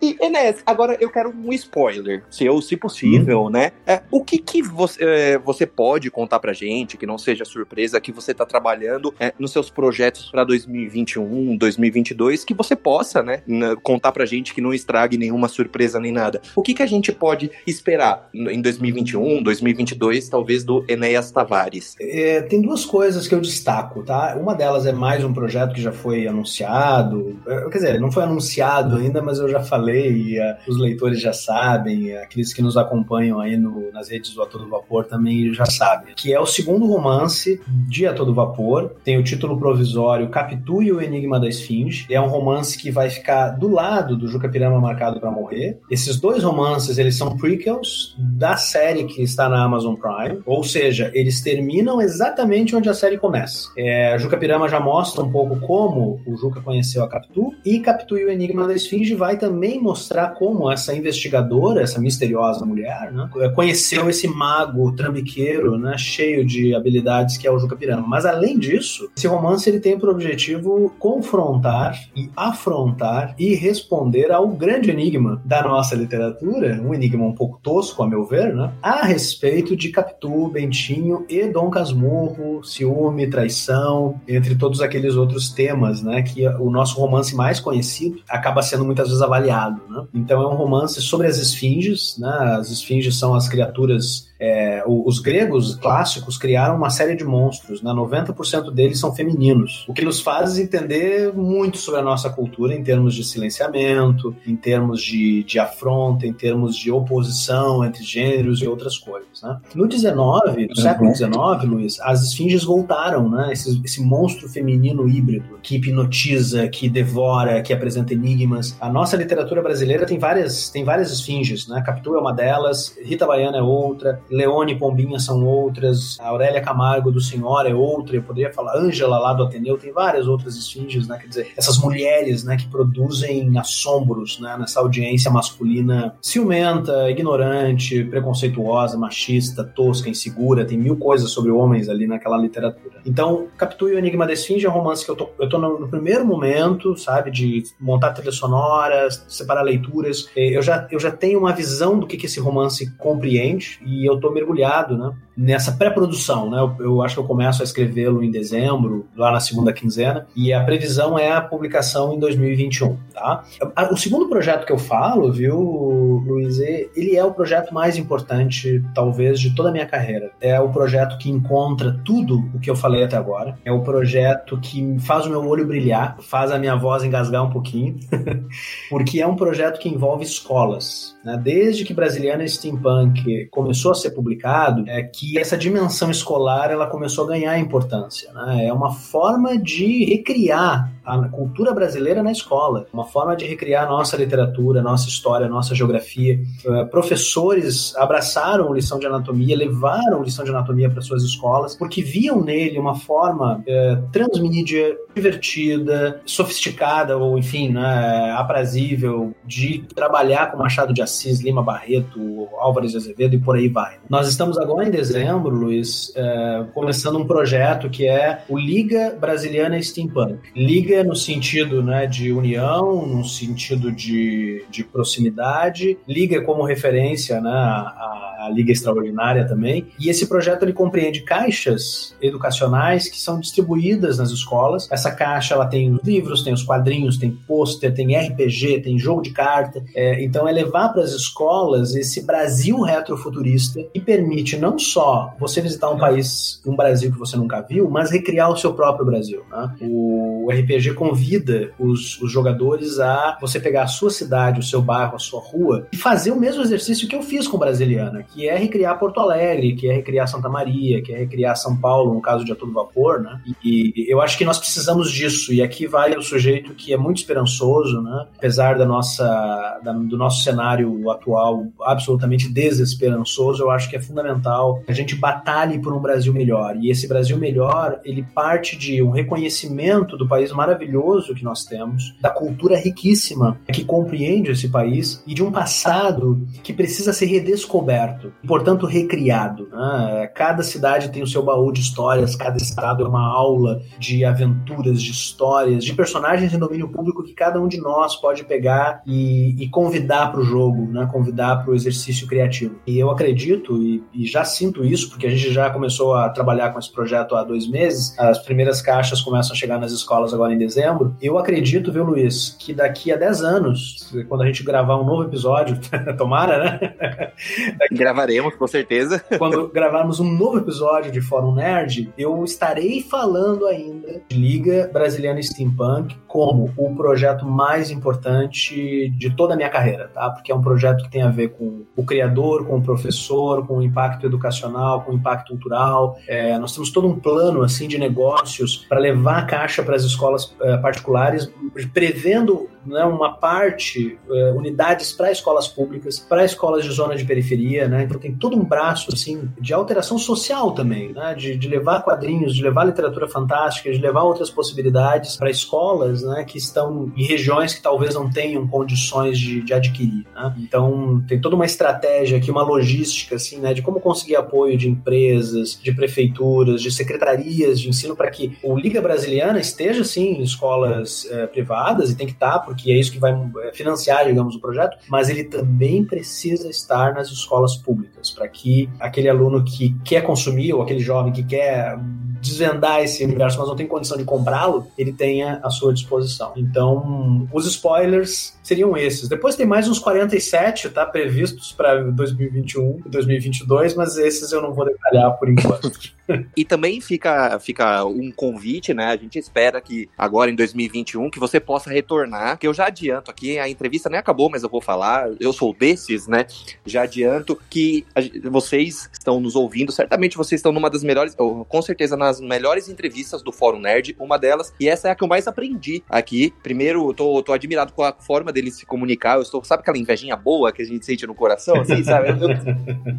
e, Enes, agora eu quero um spoiler, se, eu, se possível, hum. né? É, o que que você, é, você pode contar pra gente, que não seja surpresa, que você tá trabalhando é, nos seus projetos para 2021, 2022, que você possa, né, contar pra gente que não estrague nenhuma surpresa nem nada. O que que a gente pode esperar em 2021, 2022, talvez do Enéas Tavares? É, tem duas coisas que eu destaco, tá? Uma delas é mais um projeto que já foi anunciado. Quer dizer, não foi anunciado ainda, mas eu já falei, e, uh, os leitores já sabem, aqueles que nos acompanham aí no, nas redes do A Todo Vapor também já sabem, que é o segundo romance de A Todo Vapor, tem o título provisório Capitu e o Enigma da Esfinge, é um romance que vai ficar do lado do Juca Pirama Marcado para Morrer. Esses dois romances, eles são prequels da série que está na Amazon Prime, ou seja, eles terminam exatamente onde a série começa. É, Juca Pirama já mostra um pouco como o Juca conheceu a Capitu, e Capitu e o Enigma da Esfinge vai também mostrar como essa investigadora, essa misteriosa mulher, né, conheceu esse mago trambiqueiro, né, cheio de habilidades que é o Juca Pirama. Mas além disso, esse romance ele tem por objetivo confrontar e afrontar e responder ao grande enigma da nossa literatura, um enigma um pouco tosco, a meu ver, né, a respeito de Capitu, Bentinho e Dom Casmurro, ciúme, traição, entre todos aqueles outros temas, né, que o nosso romance mais conhecido acaba sendo muitas vezes avaliado, né? Então é um romance sobre as esfinges, né? As esfinges são as criaturas é, os gregos clássicos criaram uma série de monstros, né? 90% deles são femininos, o que nos faz entender muito sobre a nossa cultura em termos de silenciamento, em termos de, de afronta, em termos de oposição entre gêneros e outras coisas. Né? No 19, no século 19, uhum. Luiz, as esfinges voltaram, né? Esse, esse monstro feminino híbrido que hipnotiza, que devora, que apresenta enigmas. A nossa literatura brasileira tem várias, tem várias esfinges, né? Capitu é uma delas, Rita Baiana é outra, Leone Pombinha são outras, Aurélia Camargo do Senhor é outra, eu poderia falar Ângela lá do Ateneu, tem várias outras esfinges, né? Quer dizer, essas mulheres, né, que produzem assombros, né, nessa audiência masculina ciumenta, ignorante, preconceituosa, machista, tosca, insegura, tem mil coisas sobre homens ali naquela literatura. Então, Capitu e o Enigma da Esfinge é um romance que eu tô, eu tô no, no primeiro momento, sabe, de montar trilha sonora, separar leituras. É, eu já, eu já tenho uma visão do que, que esse romance compreende e eu tô mergulhado, né? nessa pré-produção, né? Eu, eu, acho que eu começo a escrevê-lo em dezembro, lá na segunda quinzena, e a previsão é a publicação em 2021, tá? O segundo projeto que eu falo, viu, Luiz, ele é o projeto mais importante, talvez, de toda a minha carreira. É o projeto que encontra tudo o que eu falei até agora. É o projeto que faz o meu olho brilhar, faz a minha voz engasgar um pouquinho, porque é um projeto que envolve escolas. Né? Desde que Brasiliana Steampunk começou a ser publicado, é que essa dimensão escolar ela começou a ganhar importância. Né? É uma forma de recriar a cultura brasileira na escola, uma forma de recriar nossa literatura, nossa história, nossa geografia. Uh, professores abraçaram lição de anatomia, levaram lição de anatomia para suas escolas, porque viam nele uma forma uh, transmídia, divertida, sofisticada, ou enfim, né, aprazível, de trabalhar com Machado de Assis, Lima Barreto, Álvares Azevedo e por aí vai. Nós estamos agora em dezembro, Luiz, uh, começando um projeto que é o Liga Brasiliana Steampunk. Liga liga no sentido né, de união, no sentido de, de proximidade, liga como referência né, a, a Liga Extraordinária também. E esse projeto ele compreende caixas educacionais que são distribuídas nas escolas. Essa caixa ela tem os livros, tem os quadrinhos, tem pôster, tem RPG, tem jogo de carta. É, então é levar para as escolas esse Brasil retrofuturista que permite não só você visitar um país, um Brasil que você nunca viu, mas recriar o seu próprio Brasil. Né? O RPG convida os, os jogadores a você pegar a sua cidade, o seu bairro, a sua rua e fazer o mesmo exercício que eu fiz com Brasiliana, que é recriar Porto Alegre, que é recriar Santa Maria, que é recriar São Paulo, no caso de A Todo Vapor, né? E, e eu acho que nós precisamos disso. E aqui vai o sujeito que é muito esperançoso, né? Apesar da nossa, da, do nosso cenário atual absolutamente desesperançoso, eu acho que é fundamental que a gente batalhe por um Brasil melhor. E esse Brasil melhor, ele parte de um reconhecimento do país maravilhoso maravilhoso que nós temos, da cultura riquíssima que compreende esse país e de um passado que precisa ser redescoberto, portanto recriado. Né? Cada cidade tem o seu baú de histórias, cada estado é uma aula de aventuras, de histórias, de personagens em domínio público que cada um de nós pode pegar e, e convidar para o jogo, né? convidar para o exercício criativo. E eu acredito e, e já sinto isso, porque a gente já começou a trabalhar com esse projeto há dois meses, as primeiras caixas começam a chegar nas escolas agora em dezembro. Eu acredito, viu, Luiz, que daqui a 10 anos, quando a gente gravar um novo episódio, tomara, né? daqui Gravaremos, com certeza. Quando gravarmos um novo episódio de Fórum Nerd, eu estarei falando ainda de Liga Brasiliana Steampunk como o projeto mais importante de toda a minha carreira, tá? Porque é um projeto que tem a ver com o criador, com o professor, com o impacto educacional, com o impacto cultural. É, nós temos todo um plano assim de negócios para levar a caixa para as escolas é, particulares, prevendo né, uma parte, uh, unidades para escolas públicas, para escolas de zona de periferia, né? Então tem todo um braço assim de alteração social também, né? De, de levar quadrinhos, de levar literatura fantástica, de levar outras possibilidades para escolas, né? Que estão em regiões que talvez não tenham condições de, de adquirir. Né? Então tem toda uma estratégia aqui, uma logística assim, né? De como conseguir apoio de empresas, de prefeituras, de secretarias de ensino para que o Liga Brasiliana esteja sim em escolas uh, privadas e tem que estar tá, porque é isso que vai é, financiar, digamos, o projeto, mas ele também precisa estar nas escolas públicas, para que aquele aluno que quer consumir, ou aquele jovem que quer desvendar esse universo, mas não tem condição de comprá-lo, ele tenha à sua disposição. Então, os spoilers seriam esses. Depois tem mais uns 47, tá? Previstos para 2021 e 2022, mas esses eu não vou detalhar por enquanto. e também fica, fica um convite, né? A gente espera que agora em 2021 que você possa retornar, que eu já adianto aqui, a entrevista nem acabou, mas eu vou falar, eu sou desses, né? Já adianto que vocês estão nos ouvindo, certamente vocês estão numa das melhores, ou, com certeza nas melhores entrevistas do Fórum Nerd, uma delas, e essa é a que eu mais aprendi aqui. Primeiro, eu tô, tô admirado com a forma dele se comunicar, eu estou, sabe aquela invejinha boa que a gente sente no coração, assim, sabe?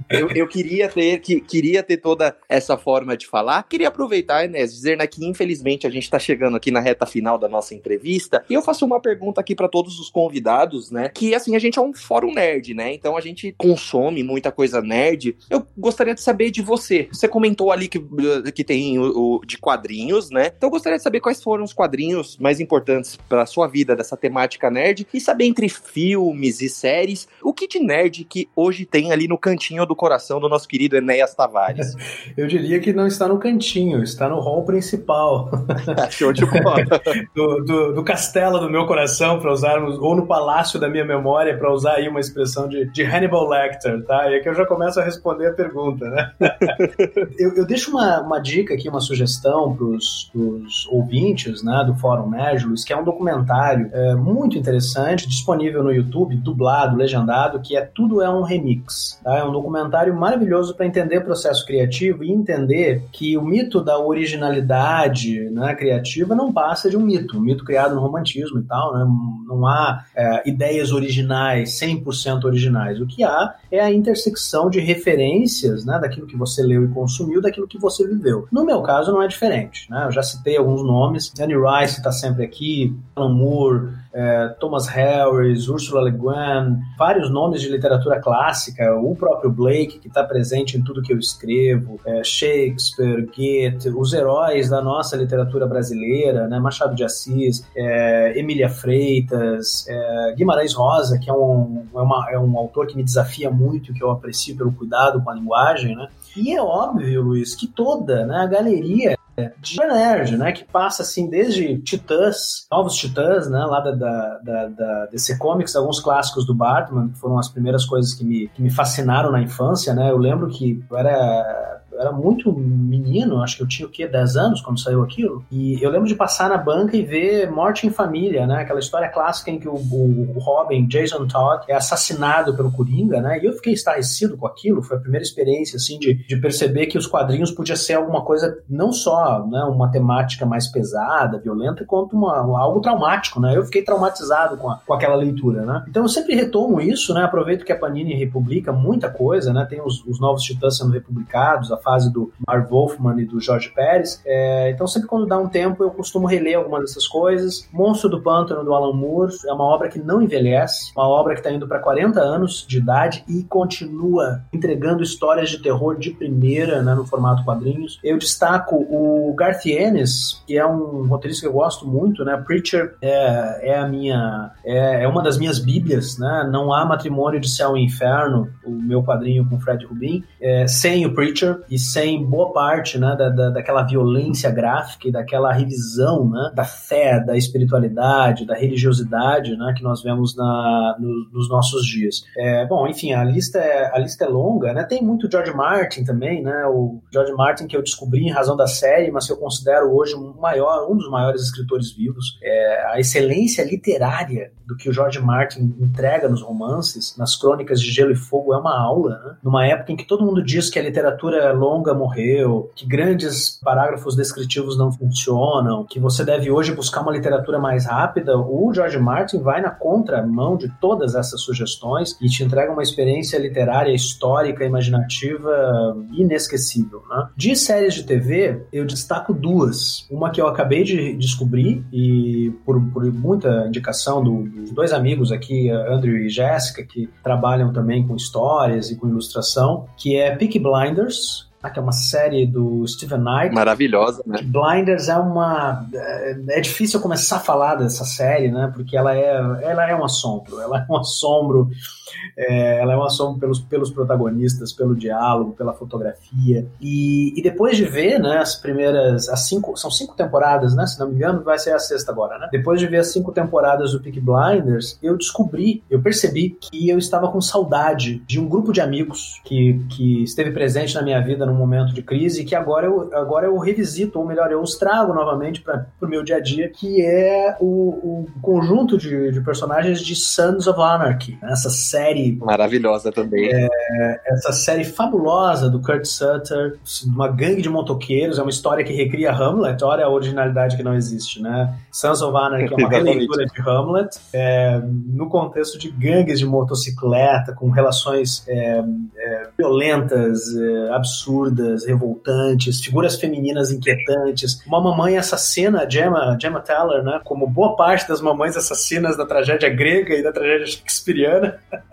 Eu, eu, eu queria ter, que, queria ter toda essa forma de falar. Queria aproveitar, né, dizer né, que infelizmente a gente está chegando aqui na reta final da nossa entrevista, e eu faço uma pergunta aqui para todos os convidados, né, que assim, a gente é um fórum nerd, né, então a gente consome muita coisa nerd. Eu gostaria de saber de você. Você comentou ali que, que tem o, o de quadrinhos, né? Então eu gostaria de saber quais foram os quadrinhos mais importantes para sua vida dessa temática nerd e saber entre filmes e séries o que de nerd que hoje tem ali no cantinho do coração do nosso querido Enéas Tavares. Eu diria que não está no cantinho, está no hall principal. Show de bola. do, do, do, castelo do meu coração, para usarmos, ou no palácio da minha memória, para usar aí uma expressão de, de Hannibal Lecter, tá? E aqui eu já começo a responder a pergunta, né? eu, eu deixo uma, uma dica aqui, uma sugestão para os ouvintes né, do Fórum Néjulos, que é um documentário é, muito interessante, disponível no YouTube, dublado, legendado, que é Tudo é um Remix. Tá? É um documentário maravilhoso para entender o processo criativo e entender que o mito da originalidade né, criativa não passa de um mito, um mito criado no romantismo e tal, né? não há é, ideias originais, 100% originais. O que há é a intersecção de referências né, daquilo que você leu e consumiu, daquilo que você viveu. No meu caso, não é diferente. Né? Eu já citei alguns nomes. Annie Rice está sempre aqui, Alan Moore, é, Thomas Harris, Ursula Le Guin, vários nomes de literatura clássica, o próprio Blake, que está presente em tudo que eu escrevo, é, Shakespeare, Goethe, os heróis da nossa literatura brasileira, né? Machado de Assis, é, Emília Freitas, é, Guimarães Rosa, que é um, é, uma, é um autor que me desafia muito, que eu aprecio pelo cuidado com a linguagem, né? E é óbvio, Luiz, que toda né, a galeria de nerd, né? Que passa assim desde Titãs, novos Titãs, né? Lá da, da, da, DC Comics, alguns clássicos do Batman, que foram as primeiras coisas que me, que me fascinaram na infância, né? Eu lembro que eu era era muito menino, acho que eu tinha o quê? 10 anos quando saiu aquilo. E eu lembro de passar na banca e ver Morte em Família, né? Aquela história clássica em que o, o, o Robin, Jason Todd, é assassinado pelo Coringa, né? E eu fiquei estarrecido com aquilo. Foi a primeira experiência, assim, de, de perceber que os quadrinhos podia ser alguma coisa, não só né, uma temática mais pesada, violenta, quanto uma, algo traumático, né? Eu fiquei traumatizado com, a, com aquela leitura, né? Então eu sempre retomo isso, né? Aproveito que a Panini republica muita coisa, né? Tem os, os novos Titãs sendo republicados, a fase do Marv Wolfman e do Jorge Pérez. É, então, sempre quando dá um tempo, eu costumo reler algumas dessas coisas. Monstro do Pântano, do Alan Moore, é uma obra que não envelhece, uma obra que está indo para 40 anos de idade e continua entregando histórias de terror de primeira, né, no formato quadrinhos. Eu destaco o Garth Ennis, que é um roteirista que eu gosto muito, né? Preacher é, é a minha é, é uma das minhas bíblias, né? Não há matrimônio de céu e inferno, o meu padrinho com Fred Rubin, é, sem o Preacher e sem boa parte né, da, da, daquela violência gráfica e daquela revisão né, da fé, da espiritualidade, da religiosidade né, que nós vemos na, no, nos nossos dias. É, bom, enfim, a lista é, a lista é longa, né? Tem muito George Martin também, né? O George Martin que eu descobri em razão da série, mas que eu considero hoje um maior, um dos maiores escritores vivos. É, a excelência literária do que o George Martin entrega nos romances, nas crônicas de Gelo e Fogo, é uma aula, né? Numa época em que todo mundo diz que a literatura longa morreu, que grandes parágrafos descritivos não funcionam, que você deve hoje buscar uma literatura mais rápida, o George Martin vai na contramão de todas essas sugestões e te entrega uma experiência literária, histórica, imaginativa inesquecível. Né? De séries de TV, eu destaco duas. Uma que eu acabei de descobrir e por, por muita indicação do, dos dois amigos aqui, Andrew e Jéssica, que trabalham também com histórias e com ilustração, que é Peaky Blinders, que é uma série do Steven Knight. Maravilhosa, né? Blinders é uma. É, é difícil começar a falar dessa série, né? Porque ela é, ela é um assombro. Ela é um assombro é, ela é um assombro pelos, pelos protagonistas, pelo diálogo, pela fotografia. E, e depois de ver, né, as primeiras. As cinco, são cinco temporadas, né? Se não me engano, vai ser a sexta agora, né? Depois de ver as cinco temporadas do Peak Blinders, eu descobri, eu percebi que eu estava com saudade de um grupo de amigos que, que esteve presente na minha vida num momento de crise e que agora eu, agora eu revisito, ou melhor, eu os trago novamente para o meu dia a dia, que é o, o conjunto de, de personagens de Sons of Anarchy. Essa série série. Maravilhosa também. É, essa série fabulosa do Kurt Sutter, uma gangue de motoqueiros, é uma história que recria Hamlet, olha a originalidade que não existe, né? Sons of Anarchy é uma releitura de Hamlet, é, no contexto de gangues de motocicleta, com relações é, é violentas, é, absurdas, revoltantes, figuras femininas inquietantes. Uma mamãe assassina, Gemma, Gemma Teller, né? Como boa parte das mamães assassinas da tragédia grega e da tragédia shakespeariana.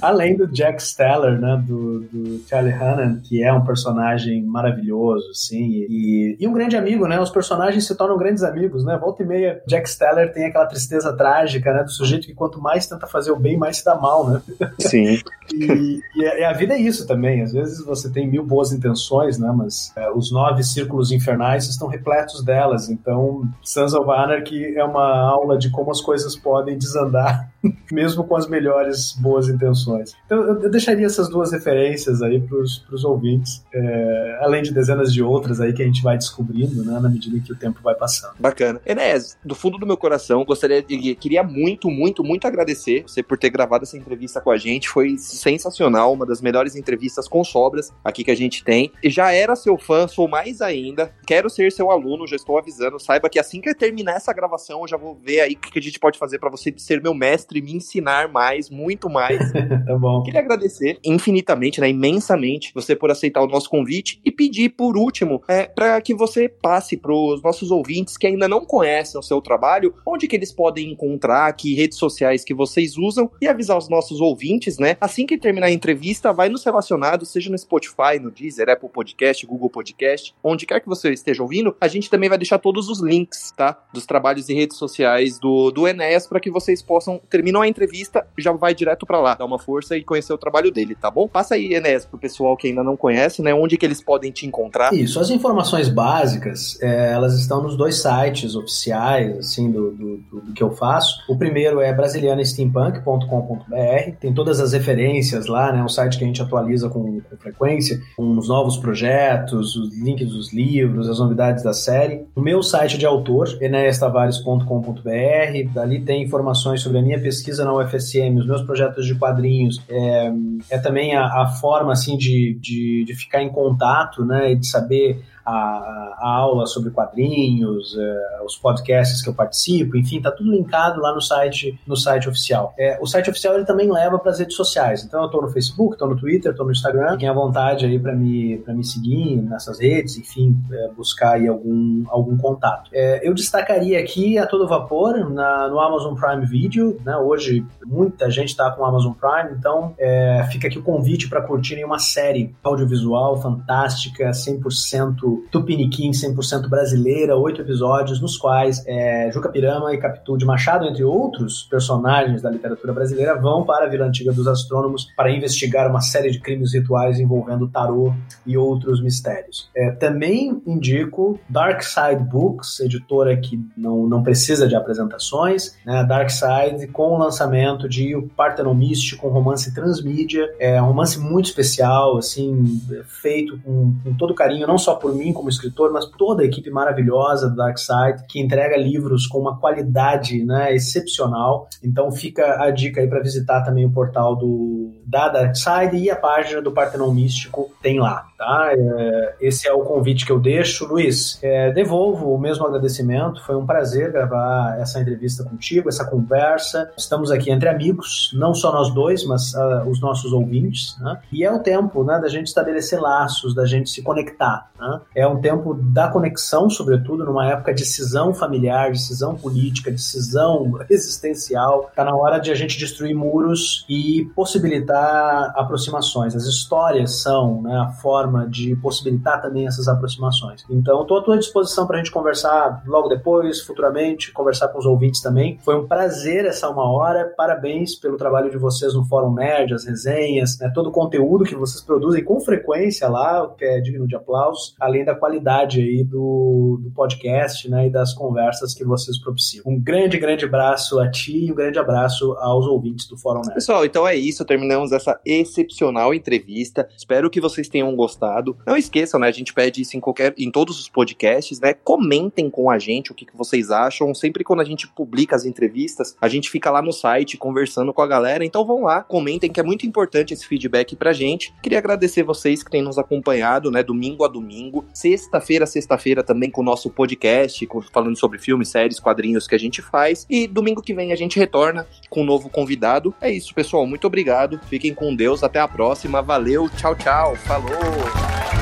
Além do Jack Steller, né, do, do Charlie Hannan, que é um personagem maravilhoso, assim, e, e, um grande amigo, né? Os personagens se tornam grandes amigos, né? Volta e meia, Jack Steller tem aquela tristeza trágica, né, do sujeito que quanto mais tenta fazer o bem, mais se dá mal, né? Sim. e, e, a vida é isso também. Às vezes você tem mil boas intenções, né? Mas é, os nove círculos infernais estão repletos delas. Então, Sons of Anarchy é uma aula de como as coisas podem desandar, mesmo com as melhores boas intenções. Então, eu, eu deixaria essas duas referências aí para os ouvintes, é, além de dezenas de outras aí que a gente vai descobrindo, né? Na medida que o tempo vai passando. Bacana. Enéas, do fundo do meu coração, gostaria de, queria muito, muito, muito agradecer você por ter gravado essa entrevista com a gente. Foi sensacional, uma das melhores entrevistas com sobras aqui que a gente tem. E já era seu fã, sou mais ainda. Quero ser seu aluno, já estou avisando. Saiba que assim que eu terminar essa gravação, eu já vou ver aí o que a gente pode fazer para você ser meu mestre e me ensinar mais, muito mais. tá bom. Queria agradecer infinitamente, né, imensamente, você por aceitar o nosso convite e pedir, por último, é, para que você passe para os nossos ouvintes que ainda não conhecem o seu trabalho, onde que eles podem encontrar, que redes sociais que vocês usam e avisar os nossos ouvintes, né, assim que terminar a entrevista, vai nos relacionados, seja no Spotify, no Deezer, Apple Podcast, Google Podcast, onde quer que você esteja ouvindo, a gente também vai deixar todos os links, tá? Dos trabalhos e redes sociais do, do Enéas para que vocês possam, terminou a entrevista, já vai direto para lá, dar uma força e conhecer o trabalho dele, tá bom? Passa aí, Enéas, pro pessoal que ainda não conhece, né? Onde que eles podem te encontrar? Isso, as informações básicas, é, elas estão nos dois sites oficiais, assim, do, do, do, que eu faço. O primeiro é brasilianasteampunk.com.br, tem todas as referências lá, né? Um site que a gente atualiza com, com frequência, com os novos projetos, os links dos livros, as novidades da série. O meu site de autor, eneastavares.com.br, dali tem informações sobre a minha pesquisa na UFSM, os meus projetos de quadrinhos. É, é também a, a forma, assim, de, de, de ficar em contato, né? E de saber a, a aula sobre quadrinhos, é, os podcasts que eu participo, enfim, tá tudo linkado lá no site, no site oficial. É, o site oficial ele também leva para as redes sociais. Então eu tô no Facebook, tô no Twitter, tô no Instagram. Fiquem à vontade aí para me para me seguir nessas redes, enfim, é, buscar aí algum algum contato. É, eu destacaria aqui a todo vapor na, no Amazon Prime Video, né? Hoje muita gente está com Amazon Prime, então é, fica aqui o convite para curtirem uma série audiovisual fantástica, 100% 100% tupiniquim, 100% brasileira, oito episódios nos quais é, Juca Pirama e Capitu de Machado, entre outros personagens da literatura brasileira, vão para a Vila Antiga dos Astrônomos para investigar uma série de crimes rituais envolvendo tarô e outros mistérios. É, também indico Dark Side Books, editora que não, não precisa de apresentações, né? Dark Side com o lançamento de O Partenon Místico, um romance transmídia, é um romance muito especial, assim, feito com, com todo carinho, não só por mim como escritor, mas toda a equipe maravilhosa do Dark Side, que entrega livros com uma qualidade né, excepcional. Então fica a dica aí para visitar também o portal do da Dark Side e a página do Partenon Místico tem lá, tá? É, esse é o convite que eu deixo. Luiz, é, devolvo o mesmo agradecimento, foi um prazer gravar essa entrevista contigo, essa conversa. Estamos aqui entre amigos, não só nós dois, mas uh, os nossos ouvintes, né? E é o tempo né, da gente estabelecer laços, da gente se conectar. Né? É um tempo da conexão, sobretudo numa época de decisão familiar, decisão política, decisão existencial. Está na hora de a gente destruir muros e possibilitar aproximações. As histórias são né, a forma de possibilitar também essas aproximações. Então, estou à tua disposição para a gente conversar logo depois, futuramente, conversar com os ouvintes também. Foi um prazer essa uma hora. Parabéns pelo trabalho de vocês no Fórum Nerd, as resenhas, né, todo o conteúdo que vocês produzem com frequência lá, que é digno de aplausos, além da qualidade aí do, do podcast né, e das conversas que vocês propiciam. Um grande, grande abraço a ti e um grande abraço aos ouvintes do Fórum Nerd. Pessoal, então é isso. Terminamos essa excepcional entrevista. Espero que vocês tenham gostado. Não esqueçam, né? A gente pede isso em qualquer, em todos os podcasts, né? Comentem com a gente o que, que vocês acham. Sempre quando a gente publica as entrevistas, a gente fica lá no site conversando com a galera. Então vão lá, comentem, que é muito importante esse feedback pra gente. Queria agradecer vocês que têm nos acompanhado, né? Domingo a domingo. Sexta-feira, sexta-feira também com o nosso podcast, falando sobre filmes, séries, quadrinhos que a gente faz. E domingo que vem a gente retorna com um novo convidado. É isso, pessoal. Muito obrigado. Fiquem com Deus. Até a próxima. Valeu. Tchau, tchau. Falou.